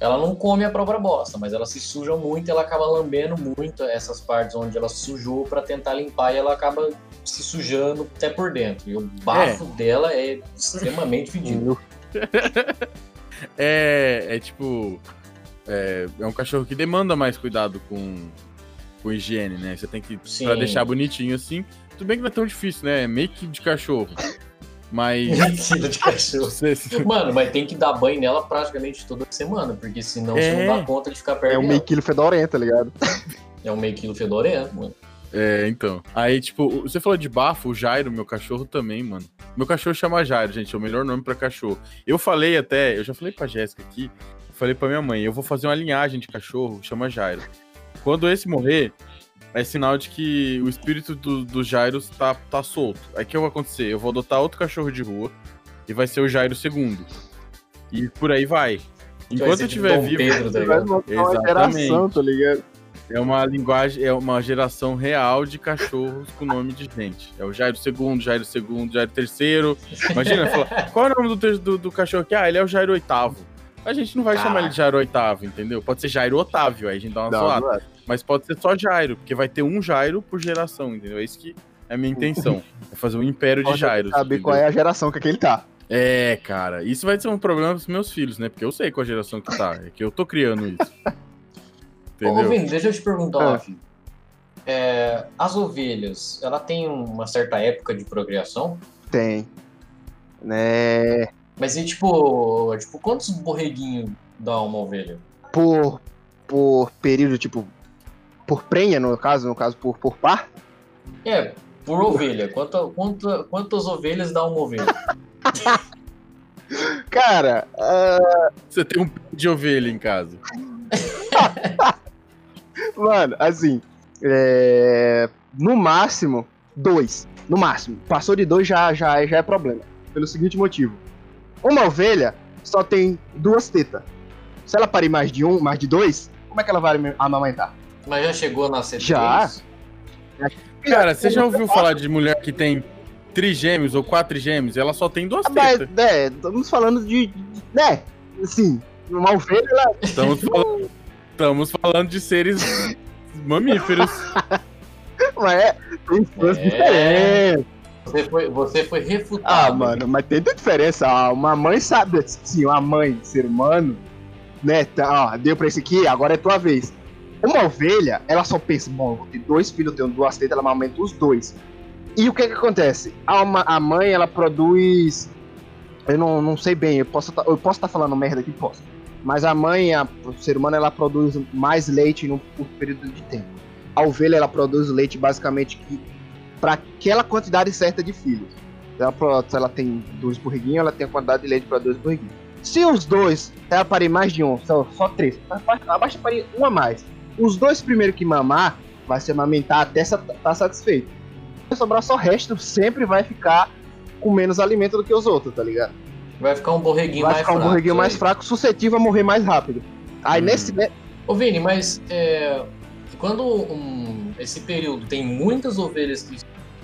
ela não come a própria bosta, mas ela se suja muito, ela acaba lambendo muito essas partes onde ela sujou para tentar limpar e ela acaba se sujando até por dentro. E o bafo é. dela é extremamente fedido. é, é tipo é, é um cachorro que demanda mais cuidado com, com higiene, né? Você tem que, Sim. pra deixar bonitinho assim. Tudo bem que não é tão difícil, né? É make de cachorro. Mas. Meio de cachorro. Mano, mas tem que dar banho nela praticamente toda semana, porque senão é... você não dá conta de ficar perto. É um meio quilo fedorento, tá ligado? É um meio quilo fedorento, mano. É, então. Aí, tipo, você falou de bafo, o Jairo, meu cachorro também, mano. Meu cachorro chama Jairo, gente, é o melhor nome para cachorro. Eu falei até, eu já falei pra Jéssica aqui, falei pra minha mãe, eu vou fazer uma linhagem de cachorro, chama Jairo. Quando esse morrer, é sinal de que o espírito do, do Jairo tá, tá solto. Aí o que vai acontecer? Eu vou adotar outro cachorro de rua e vai ser o Jairo segundo. E por aí vai. Enquanto eu estiver vivo. Pedro, tá Exatamente. Uma tá ligado? É uma linguagem, é uma geração real de cachorros com nome de gente. É o Jairo segundo, Jairo segundo, Jairo terceiro. Imagina, fala, qual é o nome do, do, do cachorro aqui? Ah, ele é o Jairo oitavo. A gente não vai Caraca. chamar ele de Jairo oitavo, entendeu? Pode ser Jairo Otávio, aí a gente dá uma não, zoada. Não é. Mas pode ser só Jairo, porque vai ter um Jairo por geração, entendeu? É isso que é a minha intenção. é fazer um império de Jairo. Saber qual é a geração que ele tá. É, cara, isso vai ser um problema pros meus filhos, né? Porque eu sei qual a geração que tá. É que eu tô criando isso. Entendeu? Ô, Vini, deixa eu te perguntar, é. é, as ovelhas, ela tem uma certa época de procriação? Tem. Né? Mas e tipo, tipo, quantos borreguinhos dá uma ovelha? Por, por período, tipo, por prenha, no caso, no caso, por, por par? É, por ovelha. Quanta, quanta, quantas ovelhas dá uma ovelha? Cara, uh... você tem um de ovelha em casa. Mano, assim, é... no máximo, dois. No máximo. Passou de dois já, já, já é problema. Pelo seguinte motivo. Uma ovelha só tem duas tetas. Se ela parir mais de um, mais de dois, como é que ela vai amamentar? Mas já chegou a nascer Já. três? Cara, você já ouviu falar de mulher que tem trigêmeos ou quatrigêmeos? Ela só tem duas Ah, Mas, tetas. é, estamos falando de. né? Assim, uma ovelha, ela. Estamos falando, estamos falando de seres mamíferos. Mas é, tem duas É. diferentes. Você foi, você foi refutado. Ah, mano, mas tem diferença. Ah, uma mãe sabe, sim, uma mãe ser humano, né? Tá, ó, deu pra esse aqui, agora é tua vez. Uma ovelha, ela só pensa, bom, eu ter dois filhos, eu tenho duas tetas, ela amamenta os dois. E o que que acontece? A, uma- a mãe, ela produz. Eu não, não sei bem, eu posso tá, eu posso estar falando merda aqui, posso. Mas a mãe, a, o ser humano, ela produz mais leite num curto período de tempo. A ovelha, ela produz leite basicamente que para aquela quantidade certa de filhos. Ela, se ela tem dois burriguinhos, ela tem a quantidade de leite para dois burriguinhos. Se os dois, ela parir mais de um, só, só três, abaixa parir um a mais. Os dois primeiros que mamar, vai se amamentar até estar tá satisfeito. Se sobrar só resto, sempre vai ficar com menos alimento do que os outros, tá ligado? Vai ficar um borreguinho vai mais ficar um fraco. burriguinho isso mais fraco, suscetível a morrer mais rápido. Aí Hum. nesse. né, Ô Vini, mas é, quando um- esse período tem muitas ovelhas que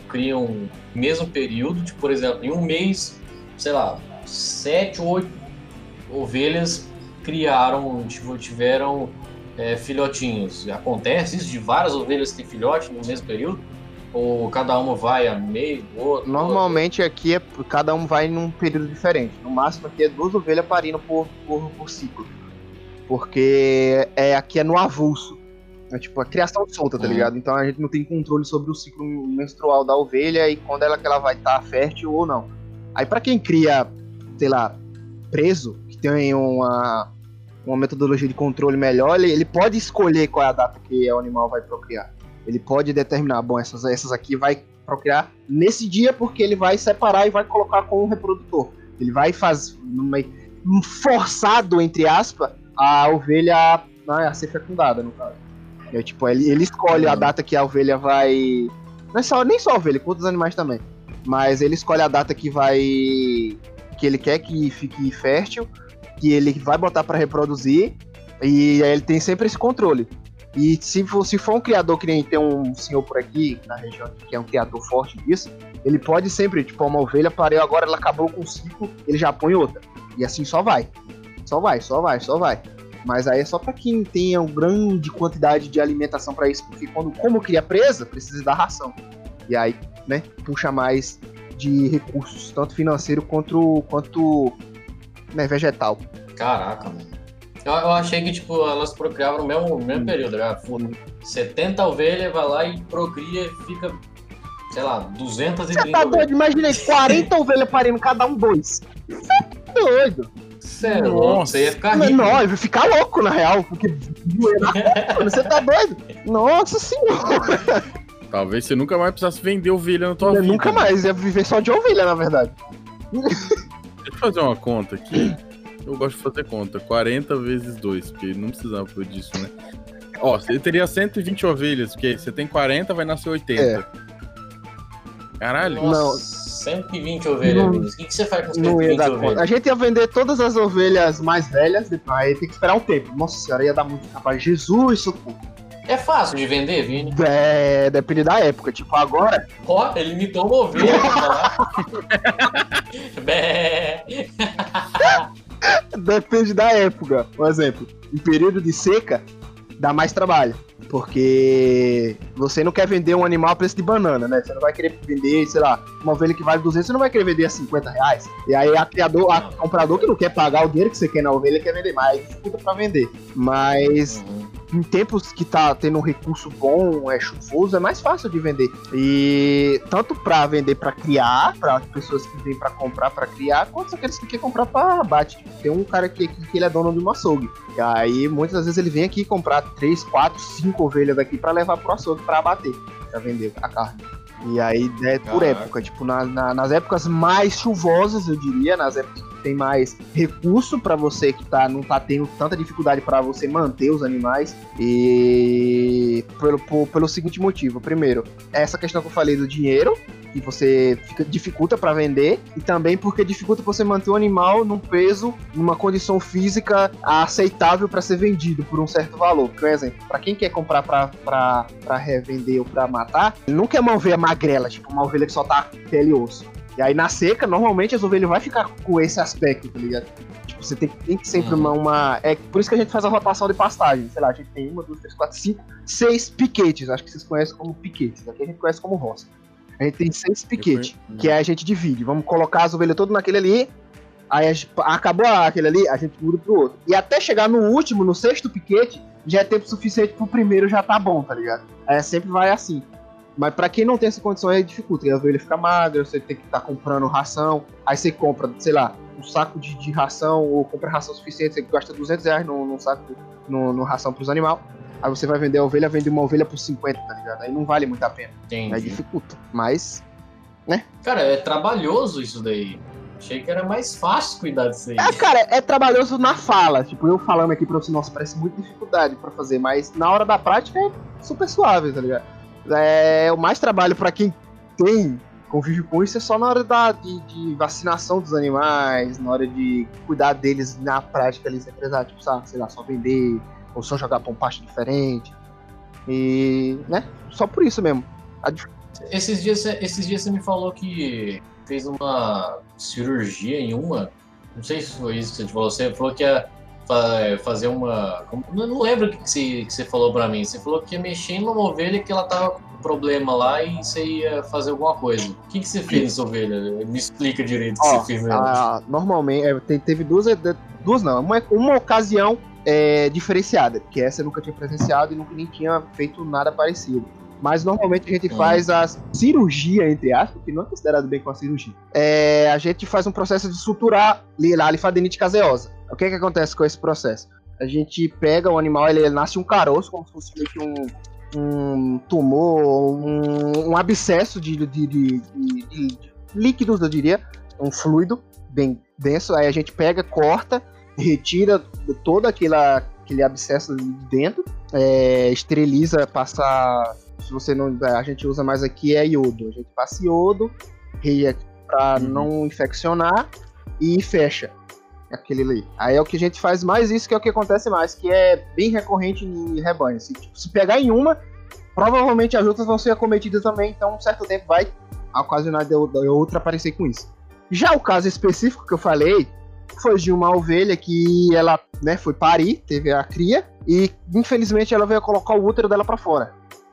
criam no mesmo período, tipo, por exemplo, em um mês, sei lá, sete ou oito ovelhas criaram, tipo, tiveram é, filhotinhos. Acontece isso de várias ovelhas ter filhote no mesmo período? Ou cada uma vai a meio outro? Normalmente aqui é cada um vai num período diferente. No máximo aqui é duas ovelhas parindo por, por, por ciclo. Porque é, aqui é no avulso. É tipo a criação solta, tá Uhum. ligado? Então a gente não tem controle sobre o ciclo menstrual da ovelha e quando ela, que ela vai estar fértil ou não. Aí pra quem cria, sei lá, preso, que tem uma, uma metodologia de controle melhor, ele, ele pode escolher qual é a data que o animal vai procriar. Ele pode determinar, bom, essas, essas aqui vai procriar nesse dia porque ele vai separar e vai colocar com um reprodutor. Ele vai fazer forçado, entre aspas, a ovelha né, a ser fecundada, no caso. É, tipo, ele, ele escolhe a Uhum. data que a ovelha vai. Não é só, nem só a ovelha, com outros animais também. Mas ele escolhe a data que vai. que ele quer que fique fértil, que ele vai botar pra reproduzir. E aí ele tem sempre esse controle. E se for, se for um criador que nem tem um senhor por aqui, na região, que é um criador forte disso, ele pode sempre, tipo, uma ovelha pariu agora, ela acabou com um ciclo, ele já põe outra. E assim só vai. Só vai, só vai, só vai. Mas aí é só pra quem tenha uma grande quantidade de alimentação pra isso, porque quando, como cria presa, precisa dar ração. E aí, né, puxa mais de recursos, tanto financeiro quanto, quanto né, vegetal. Caraca, mano. Eu, eu achei que, tipo, elas procriavam no mesmo, no Hum. mesmo período, né? Foda. 70 ovelhas, vai lá e procria e fica, sei lá, 230 Você tá ovelhas. doido? Imagina aí, 40 ovelhas parindo cada um dois. Você é doido. Você é louco, Nossa. você ia ficar rico. não, eu vou ficar louco, na real, porque você tá doido? Nossa senhora, Talvez você nunca mais precisasse vender ovelha na tua eu vida. nunca mais ia viver só de ovelha, na verdade. Deixa eu fazer uma conta aqui. Eu gosto de fazer conta. 40 vezes 2, porque não precisava disso, né? Ó, você teria 120 ovelhas, porque você tem 40, vai nascer 80. É. Caralho. Nossa, 120 ovelhas, Não- Vinícius. O que, que você faz com Não ia 120 dar conta. ovelhas? A gente ia vender todas as ovelhas mais velhas, aí tem que esperar um tempo. Nossa senhora, ia dar muito capaz. Jesus, socorro. É fácil de vender, Vini. É, depende da época. Tipo, agora, Ó, ele imitou uma ovelha depende da época. Por exemplo, em período de seca, dá mais trabalho. Porque você não quer vender um animal a preço de banana, né? Você não vai querer vender, sei lá, uma ovelha que vale 200, você não vai querer vender a 50 reais. E aí a criador, a comprador que não quer pagar o dinheiro que você quer na ovelha quer vender mais, disputa pra vender. Mas Uhum. Em tempos que tá tendo um recurso bom, é chuvoso, é mais fácil de vender. E tanto pra vender pra criar, pra pessoas que vêm pra comprar pra criar, quanto aqueles que querem comprar pra abate. Tem um cara aqui, aqui que ele é dono de uma açougue. E aí muitas vezes ele vem aqui comprar 3, 4, 5 ovelhas daqui pra levar pro açougue pra abater, pra vender a carne. E aí é por Caraca. época, tipo, na- na- nas épocas mais chuvosas, eu diria, nas épocas tem mais recurso pra você que tá, não tá tendo tanta dificuldade pra você manter os animais. E? Pelo, por- pelo seguinte motivo. Primeiro, essa questão que eu falei do dinheiro, que você fica, dificulta pra vender, e também porque dificulta você manter o animal num peso, numa condição física aceitável pra ser vendido por um certo valor. Por exemplo, pra quem quer comprar pra, pra, pra revender ou pra matar, ele não quer uma ovelha magrela, tipo uma ovelha que só tá pele e osso. E aí na seca, normalmente as ovelhas vai ficar com esse aspecto, tá ligado? Tipo, você tem, tem que sempre Uhum. uma, uma- É por isso que a gente faz a rotação de pastagem. Sei lá, a gente tem uma, duas, três, quatro, cinco, seis piquetes. Acho que vocês conhecem como piquetes. Aqui a gente conhece como roça. A gente tem seis piquetes, que aí a gente divide. Vamos colocar as ovelhas todas naquele ali. Aí a gente- acabou aquele ali, a gente muda pro outro. E até chegar no último, no sexto piquete, já é tempo suficiente pro primeiro já tá bom, tá ligado? Aí sempre vai assim. Mas pra quem não tem essa condição aí dificulta. E a ovelha fica magra, você tem que estar comprando ração. Aí você compra, sei lá, um saco de, de ração, ou compra ração suficiente, você gasta 200 reais no, no saco, no, no ração pros animais. Aí você vai vender a ovelha, vende uma ovelha por 50, tá ligado? Aí não vale muito a pena. Aí Entendi. dificulta. Mas. Cara, é trabalhoso isso daí. Achei que era mais fácil cuidar disso aí. É, cara, é trabalhoso na fala. Tipo, eu falando aqui pra você, nossa, parece muita dificuldade pra fazer, mas na hora da prática é super suave, tá ligado? É, o mais trabalho pra quem tem convívio com isso é só na hora da, de, de vacinação dos animais, na hora de cuidar deles na prática ali, sem precisar, tipo, sabe, sei lá, só vender, ou só jogar pra um pasto diferente. E, né, só por isso mesmo. A Esses dias, esses dias você me falou que fez uma cirurgia em uma. Não sei se foi isso que você falou. Você falou que fa- fazer uma. Eu não lembro o que você, que você falou pra mim. Você falou que ia mexer numa ovelha que ela tava com problema lá e você ia fazer alguma coisa. O que, que você fez nessa ovelha? Me explica direito o que você fez a- normalmente, é, te- teve duas, duas não, uma, uma ocasião é, diferenciada, que essa eu nunca tinha presenciado e nunca nem tinha feito nada parecido. Mas normalmente a gente faz a cirurgia, entre aspas, que não é considerado bem com a cirurgia. É, a gente faz um processo de suturar a linfadenite caseosa. O que que acontece com esse processo? A gente pega o animal, ele, ele nasce um caroço, como se fosse um, um tumor, um, um abscesso de, de, de- de- de- de líquidos, eu diria, um fluido bem denso. Aí a gente pega, corta, retira todo aquela, aquele abscesso de dentro, é, esteriliza, passa. Se você não. A gente usa mais aqui é iodo. A gente passa iodo para Uhum. não infeccionar e fecha aquele ali. Aí é o que a gente faz mais isso, que é o que acontece mais, que é bem recorrente em rebanho. Se, tipo, se pegar em uma, provavelmente as outras vão ser acometidas também, então um certo tempo vai ocasionar de outra aparecer com isso. Já o caso específico que eu falei foi de uma ovelha que ela né, foi parir, teve a cria, e infelizmente ela veio colocar o útero dela pra fora.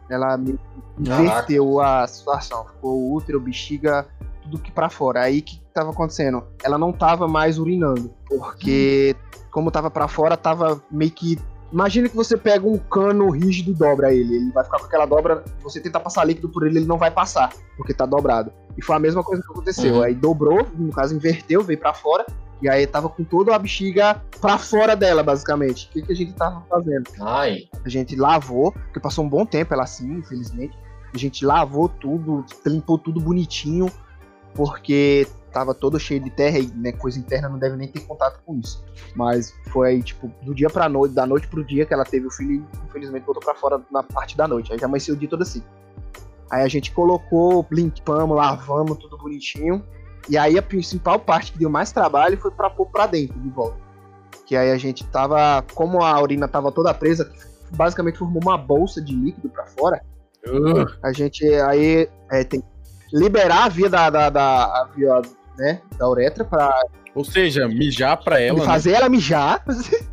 Ela me- inverteu a situação, ficou o útero, bexiga, tudo que pra fora. Aí o que tava acontecendo? Ela não tava mais urinando, porque como tava pra fora, tava meio que Imagina que você pega um cano rígido e dobra ele. Ele vai ficar com aquela dobra. Você tenta passar líquido por ele, ele não vai passar, porque tá dobrado. E foi a mesma coisa que aconteceu. Uhum. Aí dobrou, no caso inverteu, veio pra fora. E aí tava com toda a bexiga pra fora dela, basicamente. O que, que a gente tava fazendo? Ai, A gente lavou, porque passou um bom tempo ela assim, infelizmente. A gente lavou tudo, limpou tudo bonitinho, porque tava todo cheio de terra e né, coisa interna não deve nem ter contato com isso. Mas foi aí, tipo, do dia pra noite, da noite pro dia que ela teve o filho e infelizmente voltou pra fora na parte da noite. Aí já amanheceu o dia todo assim. Aí a gente colocou, limpamos, lavamos tudo bonitinho. E aí a principal parte que deu mais trabalho foi pra pôr pra dentro de volta. Que aí a gente tava, como a urina tava toda presa, basicamente formou uma bolsa de líquido pra fora. Uh, A gente aí é, tem liberar a via da, da, da, a via, né, da uretra pra ou seja, mijar pra ela, né? fazer ela mijar,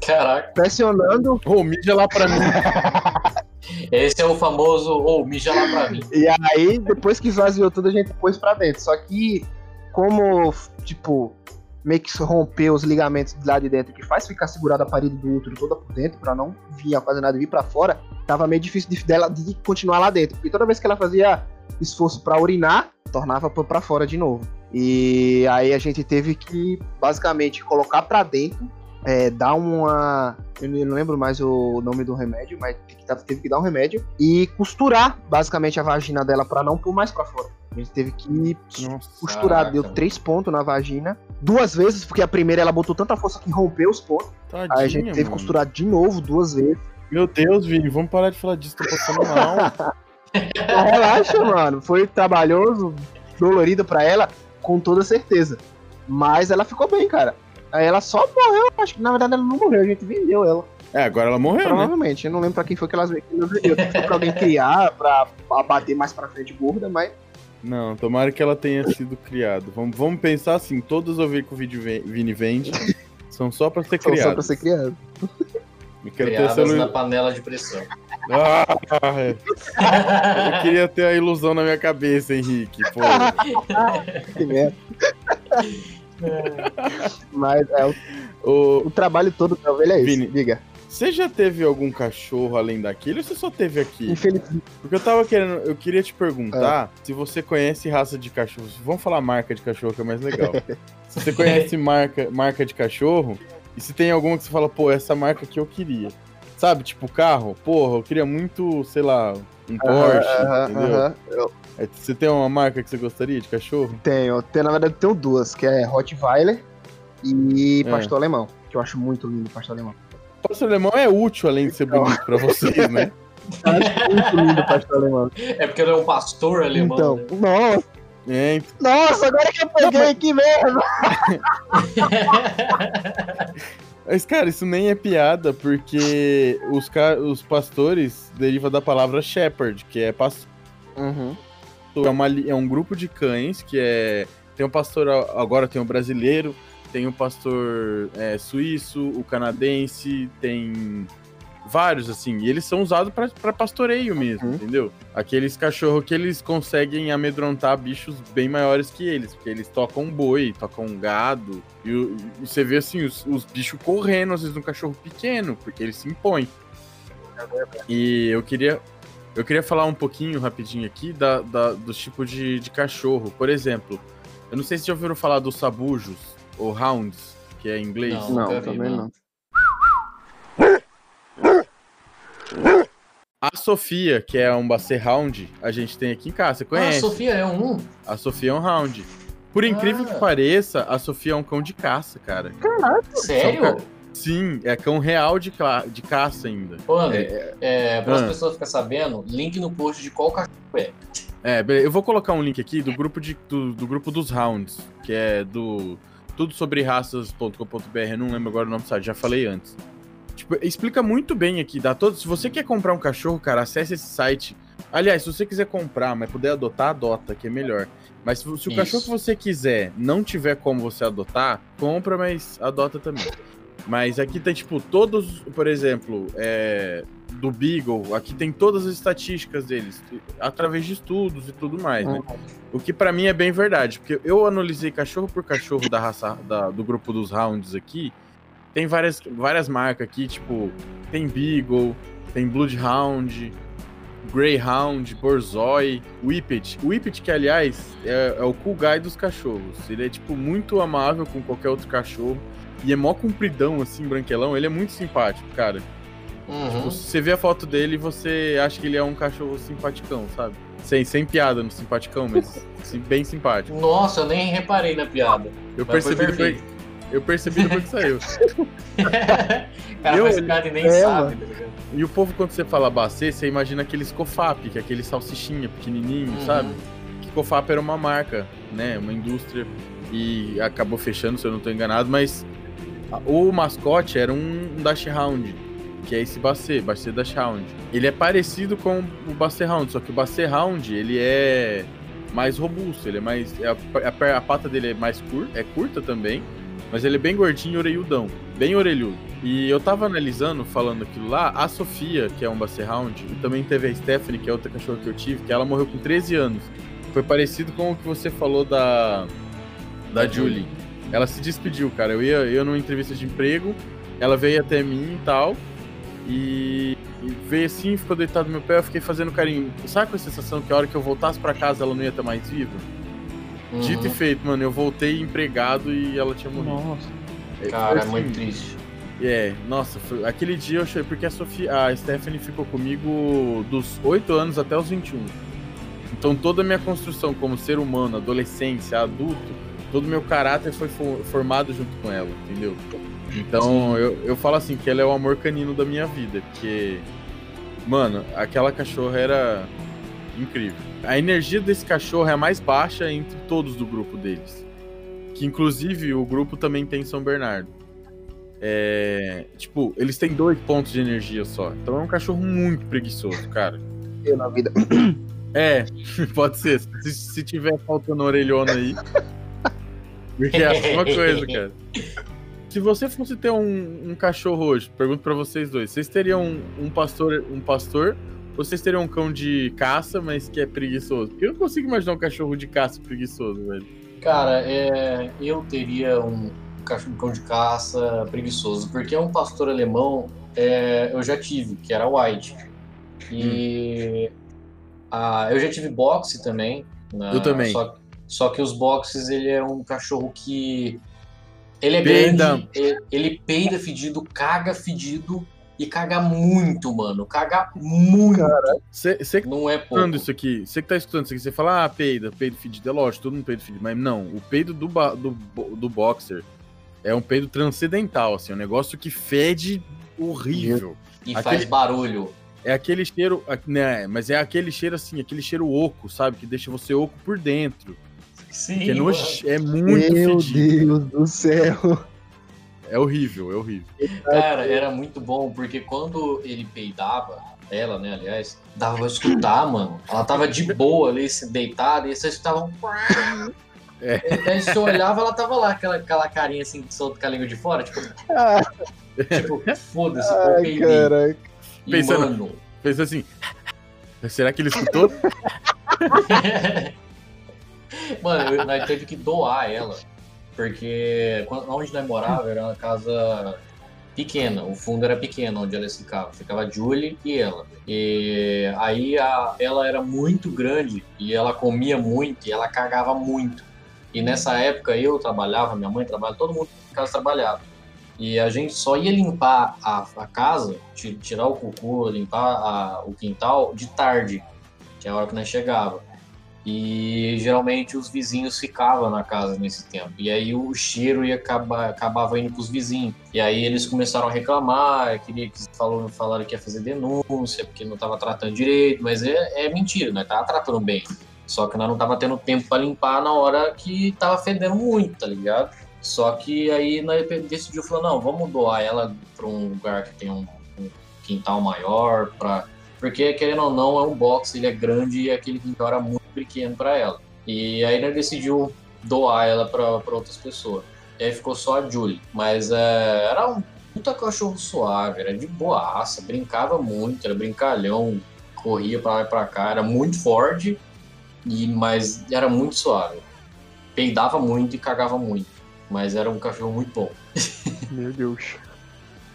caraca. pressionando. Ô, mija lá pra mim. Esse é o famoso, ou mija lá pra mim. E aí, depois que esvaziou tudo, a gente pôs pra dentro. Só que, como, tipo, meio que rompeu os ligamentos lá de dentro, que faz ficar segurada a parede do útero toda por dentro, pra não vir quase nada vir pra fora, tava meio difícil de, dela de continuar lá dentro. Porque toda vez que ela fazia esforço pra urinar, tornava pra fora de novo. E aí a gente teve que, basicamente, colocar pra dentro, é, dar uma. Eu não lembro mais o nome do remédio, mas teve que- dar um remédio e costurar, basicamente, a vagina dela pra não pôr mais pra fora. A gente teve que Nossa. costurar, deu três pontos na vagina. Duas vezes, porque a primeira ela botou tanta força que rompeu os pontos. Tadinha, Aí a gente teve que costurar de novo duas vezes. Meu Deus, Vini, vamos parar de falar disso, tô passando mal. Relaxa, mano. Foi trabalhoso, dolorido pra ela, com toda certeza. Mas ela ficou bem, cara. Aí ela só morreu, acho que na verdade ela não morreu, a gente vendeu ela. É, agora ela morreu, né? Provavelmente, eu não lembro pra quem foi que elas vendeu. Foi pra alguém criar, pra, pra bater mais pra frente gorda, mas. Não, tomara que ela tenha sido criada. Vamos, vamos pensar assim, todos os ovelhas que o vídeo Vini vende são só pra ser criados. só pra ser criado. Eu quero ter essa Criadas ilu- na panela de pressão. Ah, é. eu queria ter a ilusão na minha cabeça, Henrique. Pô, Que merda. mas é, o, o trabalho todo da ovelha é isso. Vini. Diga. você já teve algum cachorro além daquele ou você só teve aqui? Infelizmente. Porque eu tava querendo, eu queria te perguntar se você conhece raça de cachorro. Vamos falar marca de cachorro que é mais legal. se você conhece marca, marca de cachorro e se tem alguma que você fala, pô, essa marca que eu queria. Sabe, tipo carro? Porra, eu queria muito, sei lá, um Porsche, Aham, entendeu? aham. Eu É, Você tem uma marca que você gostaria de cachorro? tenho, tenho, na verdade, tenho duas, que é Rottweiler e É. Pastor Alemão. Que eu acho muito lindo o Pastor Alemão. Pastor alemão é útil, além de ser bonito pra vocês, né? Eu acho muito lindo o Pastor Alemão. É porque ele é um pastor alemão. Então, né? nossa, É, nossa, agora que eu peguei aqui mesmo. Mas, cara, isso nem é piada, porque os, ca- os pastores derivam da palavra shepherd, que é pastor. Uhum. É, uma é um grupo de cães que é. Tem um pastor, agora tem o brasileiro, tem o pastor é, suíço, o canadense, tem vários, assim. E eles são usados pra pra pastoreio mesmo, Uhum. entendeu? Aqueles cachorros que eles conseguem amedrontar bichos bem maiores que eles, porque eles tocam boi, tocam gado. E, e você vê, assim, os, os bichos correndo, às vezes, num cachorro pequeno, porque eles se impõem. E eu queria eu queria falar um pouquinho rapidinho aqui da, da- dos tipos de, de cachorro. Por exemplo, eu não sei se já ouviram falar dos sabujos, ou hounds, que é em inglês. Não. Não, também mano. não. A Sofia, que é um Basset Hound, a gente tem aqui em casa. Você Ah, a conhece? Sofia é um. A Sofia é um Hound. Por incrível Ah. que pareça, a Sofia é um cão de caça, cara. Sério? Sim, é cão real de, cla- de caça ainda. Ô, André, é, para as Ah. pessoas ficarem sabendo, link no post de qual cachorro é. É, eu vou colocar um link aqui do grupo, de, do, do grupo dos Hounds, que é do tudo sobre raças.com.br, não lembro agora o nome do site, já falei antes. Tipo, explica muito bem aqui, dá todo, se você quer comprar um cachorro, cara, acesse esse site. Aliás, se você quiser comprar, mas puder adotar, adota, que é melhor. Mas se, se o Isso. cachorro que você quiser não tiver como você adotar, compra, mas adota também. Mas aqui tem, tipo, todos, por exemplo, é, do Beagle, aqui tem todas as estatísticas deles, através de estudos e tudo mais, né? O que pra mim é bem verdade, porque eu analisei cachorro por cachorro da raça da- do grupo dos Hounds aqui. Tem várias, várias marcas aqui, tipo, tem Beagle, tem Bloodhound, Greyhound, Borzoi, Whippet. O Whippet, que aliás é, é o cool guy dos cachorros. Ele é, tipo, muito amável com qualquer outro cachorro. E é mó compridão, assim, branquelão. Ele é muito simpático, cara. Uhum. Você vê a foto dele e você acha que ele é um cachorro simpaticão, sabe? Sem, sem piada no simpaticão, mas bem simpático. Nossa, eu nem reparei na piada. Eu Mas foi percebi depois, perfeito. Eu percebi depois que saiu. Cara, Eu- faz piada e nem É, sabe, tá ligado? E o povo, quando você fala bacê, você imagina aqueles cofap, que é aquele salsichinha pequenininho, Uhum. sabe? Que cofap era uma marca, né? Uma indústria. E acabou fechando, se eu não tô enganado, mas a- o mascote era um, Dash Hound, que é esse Bacê, Bacê Dash Hound. Ele é parecido com o Bacê Hound, só que o Bacê Hound, ele é mais robusto, ele é mais... A, a per- a pata dele é mais curta, é curta também, mas ele é bem gordinho e orelhudão, bem orelhudo. E eu tava analisando, falando aquilo lá, a Sofia, que é um Basset Hound, e também teve a Stephanie, que é outra cachorra que eu tive, que ela morreu com 13 anos. Foi parecido com o que você falou da, da Julie. Ela se despediu, cara. Eu ia, eu numa entrevista de emprego, ela veio até mim e tal, e, e veio assim, ficou deitado no meu pé, eu fiquei fazendo carinho. Sabe com a sensação que a hora que eu voltasse pra casa ela não ia estar mais viva? Dito e Uhum. feito, mano, eu voltei empregado e ela tinha morrido. Nossa. É, Cara, é foi muito assim, triste. É, nossa, foi- aquele dia eu chorei porque a Sofia, a Stephanie ficou comigo dos 8 anos até os 21. Então toda a minha construção como ser humano, adolescência, adulto, todo o meu caráter foi fo- formado junto com ela, entendeu? Então eu, eu falo assim que ela é o amor canino da minha vida, porque, mano, aquela cachorra era incrível. A energia desse cachorro é a mais baixa entre todos do grupo deles. Que inclusive o grupo também tem São Bernardo. É, tipo, eles têm dois pontos de energia só. Então é um cachorro muito preguiçoso, cara. Eu na vida. É, pode ser. Se, se tiver faltando orelhona aí. Porque é a mesma coisa, cara. Se você fosse ter um, um cachorro hoje, pergunto pra vocês dois, vocês teriam um, um pastor, um pastor, vocês teriam um cão de caça, mas que é preguiçoso? Porque eu não consigo imaginar um cachorro de caça preguiçoso, velho. Cara, é, eu teria um cachorro um cão de caça preguiçoso, porque é um pastor alemão, é, eu já tive, que era White. E ah, eu já tive boxe também. na- Eu também. Só, só que os boxes, ele é um cachorro que. Ele é Peida. grande, ele, ele peida fedido, caga fedido e caga muito, mano. Caga muito. Você que Não é tá escutando pouco. isso aqui, você que tá escutando isso aqui, você fala, ah, peida, peido fedido. É lógico, todo mundo peido fedido. Mas não, o peido do, do, do boxer é um peido transcendental, assim, um negócio que fede horrível. E aquele- faz barulho. É aquele cheiro, né, mas é aquele cheiro assim, aquele cheiro oco, sabe? Que deixa você oco por dentro. Sim, é, noje- é muito Meu fedido. Deus do céu. É horrível, é horrível. Cara, era muito bom, porque quando ele peidava, ela, né, aliás, dava pra escutar, mano. Ela tava de boa ali, se deitada, e você escutava um. É. Aí você olhava, ela tava lá, aquela, aquela carinha assim, solta com a língua de fora, tipo, Ah, tipo foda-se, eu peidei. E, Pensando- mano, Pensa assim, será que ele escutou? mano, nós teve que doar ela, porque onde nós morava era uma casa pequena, o fundo era pequeno onde ela ficava, ficava a Julie e ela. E aí a- ela era muito grande e ela comia muito e ela cagava muito. E nessa época eu trabalhava, minha mãe trabalhava, todo mundo em casa trabalhava. E a gente só ia limpar a, a casa, ti- tirar o cocô, limpar a- o quintal de tarde, que é a hora que nós chegava. E geralmente os vizinhos ficavam na casa nesse tempo. E aí o cheiro ia acabar, acabava indo pros vizinhos. E aí eles começaram a reclamar, queria que falou, falaram que ia fazer denúncia, porque não tava tratando direito, mas é, é mentira, nós tava tratando bem. Só que nós não tava tendo tempo para limpar na hora que tava fedendo muito, tá ligado? Só que aí nós decidiu falou, não, vamos doar ela para um lugar que tem um, um quintal maior, pra... porque querendo ou não, é um box, ele é grande e aquele quintal era muito pequeno para ela. E aí nós decidiu doar ela para outras pessoas. E aí ficou só a Julie. Mas é, era um puta cachorro suave, era de boaça, brincava muito, era brincalhão, corria para lá e pra cá, era muito forte, e, mas era muito suave. Peidava muito e cagava muito. Mas era um cachorro muito bom. Meu Deus.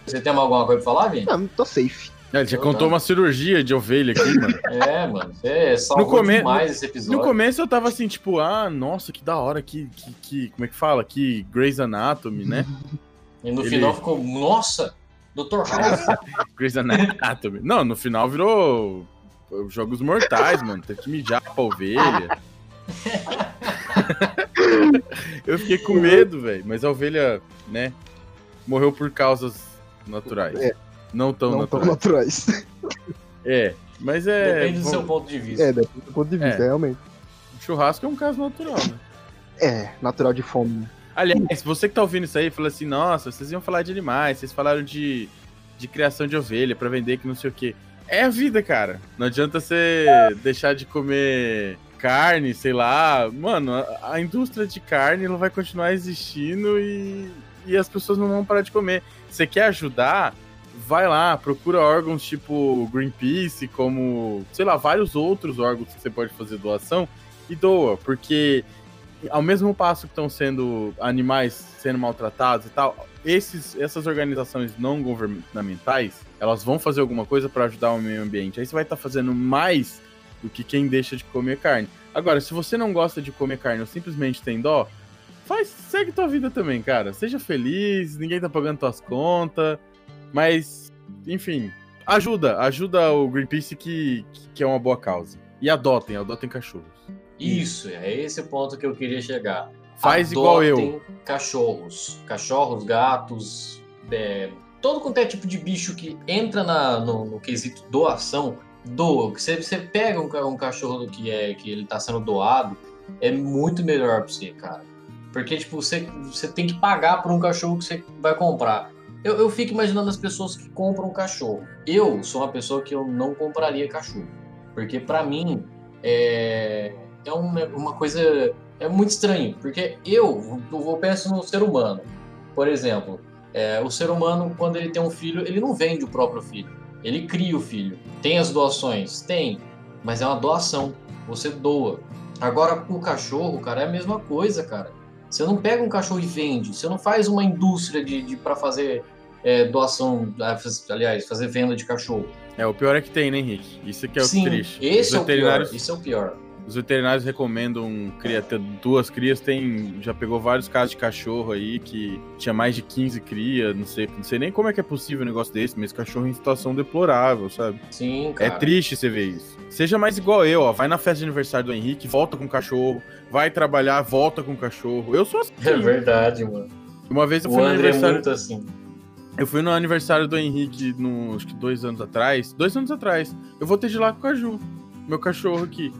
Você tem alguma coisa pra falar, Vini? Não, tô safe. Ele já contou não. uma cirurgia de ovelha aqui, mano. É, mano. Você salvou No come- demais esse episódio. No começo eu tava assim, tipo, ah, nossa, que da hora, que, que, que como é que fala? Que Grey's Anatomy, né? E no Ele- final ficou, nossa, Dr. House. Grey's Anatomy. Não, no final virou Jogos Mortais, mano. Teve que mijar pra ovelha. eu fiquei com medo, velho. Mas a ovelha, né, morreu por causas naturais. É. Não tão não tão naturais. naturais. É, mas é... Depende do bom, seu ponto de vista. É, depende do ponto de vista, É. realmente. Churrasco é um caso natural, né? É, natural de fome. Aliás, você que tá ouvindo isso aí, fala assim, nossa, vocês iam falar de animais, vocês falaram de, de criação de ovelha pra vender que não sei o quê. É a vida, cara. Não adianta você deixar de comer carne, sei lá. Mano, a, a indústria de carne ela vai continuar existindo e, e as pessoas não vão parar de comer. Você quer ajudar? Vai lá, procura órgãos tipo Greenpeace, como, sei lá, vários outros órgãos que você pode fazer doação e doa, porque ao mesmo passo que estão sendo animais sendo maltratados e tal, esses, essas organizações não governamentais, elas vão fazer alguma coisa para ajudar o meio ambiente. Aí você vai estar fazendo mais do que quem deixa de comer carne. Agora, se você não gosta de comer carne ou simplesmente tem dó, faz, segue tua vida também, cara. Seja feliz, ninguém tá pagando tuas contas, mas, enfim, ajuda, ajuda o Greenpeace que, que é uma boa causa. E adotem, adotem cachorros. Isso, é esse o ponto que eu queria chegar. Faz igual eu. Adotem Cachorros. Cachorros, gatos, é, todo quanto é tipo de bicho que entra na, no, no quesito doação, doa. Você, você pega um, um cachorro que, é, que ele tá sendo doado, é muito melhor pra você, cara. Porque, tipo, você, você tem que pagar por um cachorro que você vai comprar. Eu, eu fico imaginando as pessoas que compram cachorro. Eu sou uma pessoa que eu não compraria cachorro. Porque, para mim, é, é uma, uma coisa... É muito estranho. Porque eu, eu penso no ser humano. Por exemplo, é, o ser humano, quando ele tem um filho, ele não vende o próprio filho. Ele cria o filho. Tem as doações? Tem. Mas é uma doação. Você doa. Agora, o cachorro, cara, é a mesma coisa, cara. Você não pega um cachorro e vende. Você não faz uma indústria de, de para fazer é, doação, aliás, fazer venda de cachorro. É, o pior é que tem, né, Henrique? Isso que é o Sim, triste. Esse é o pior. Isso é o pior. Os veterinários recomendam cria, ter duas crias. Tem, já pegou vários casos de cachorro aí que tinha mais de 15 crias. Não sei, não sei nem como é que é possível um negócio desse, mas cachorro em situação deplorável, sabe? Sim, É cara. triste você ver isso. Seja mais igual eu, ó. Vai na festa de aniversário do Henrique, volta com o cachorro. Vai trabalhar, volta com o cachorro. Eu sou assim. É verdade, mano. Uma vez eu O fui no André é aniversário. muito assim. Eu fui no aniversário do Henrique, no, acho que dois anos atrás. Dois anos atrás. Eu voltei de lá com o Caju, meu cachorro aqui.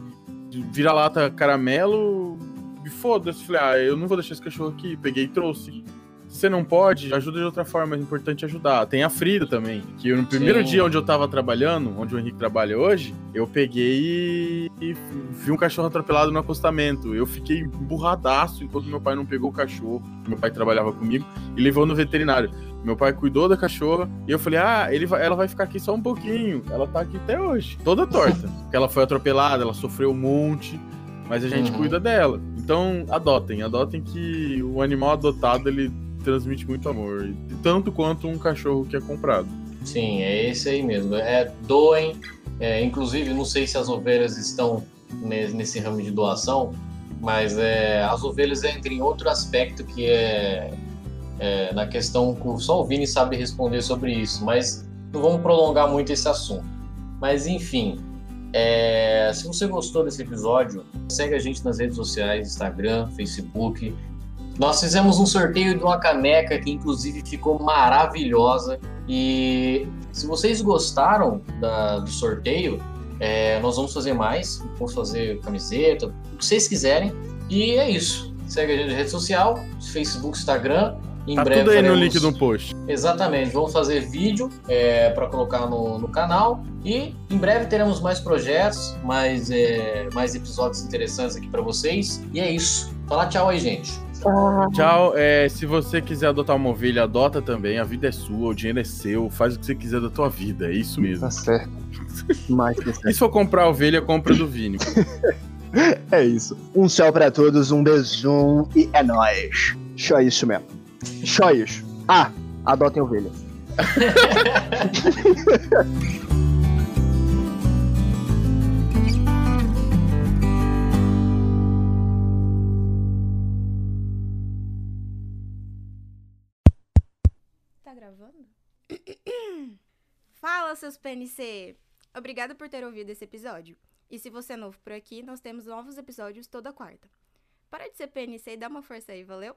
Vira-lata caramelo. E foda-se. Falei, ah, eu não vou deixar esse cachorro aqui. Peguei e trouxe. Se você não pode, ajuda de outra forma, é importante ajudar. Tem a Frida também, que no primeiro Sim. dia onde eu tava trabalhando, onde o Henrique trabalha hoje, eu peguei e, e vi um cachorro atropelado no acostamento. Eu fiquei burradaço enquanto meu pai não pegou o cachorro. Meu pai trabalhava comigo e levou no veterinário. Meu pai cuidou da cachorra e eu falei: Ah, ele vai- ela vai ficar aqui só um pouquinho. Ela tá aqui até hoje, toda torta. Porque ela foi atropelada, ela sofreu um monte, mas a gente Uhum. cuida dela. Então, adotem, adotem que o animal adotado ele transmite muito amor, tanto quanto um cachorro que é comprado. Sim, é esse aí mesmo. É doem. É, inclusive, não sei se as ovelhas estão ne- nesse ramo de doação, mas é, as ovelhas entram em outro aspecto que é, é, na questão que só o Vini sabe responder sobre isso, mas não vamos prolongar muito esse assunto. Mas enfim, é, se você gostou desse episódio, segue a gente nas redes sociais, Instagram, Facebook. Nós fizemos um sorteio de uma caneca que inclusive ficou maravilhosa. E se vocês gostaram da- do sorteio, é, nós vamos fazer mais. Vamos fazer camiseta, o que vocês quiserem. E é isso. Segue a gente na rede social, Facebook, Instagram. Em Tá breve tudo aí no faremos- link do post. Exatamente, vamos fazer vídeo para colocar no, no canal e em breve teremos mais projetos, mais, é, mais episódios interessantes aqui para vocês. E é isso. Fala tchau aí, gente. Tchau. É, se você quiser adotar uma ovelha, adota também. A vida é sua, o dinheiro é seu. Faz o que você quiser da tua vida. É isso mesmo. Tá certo. Mais que E certo. se for comprar ovelha, compra do Vini. É isso. Um céu pra todos, um beijão e é nóis. Só isso mesmo. Isso. Ah, adotem ovelhas. Tá gravando? Fala, seus PNC! Obrigada por ter ouvido esse episódio. E se você é novo por aqui, nós temos novos episódios toda quarta. Para de ser PNC e dá uma força aí, valeu?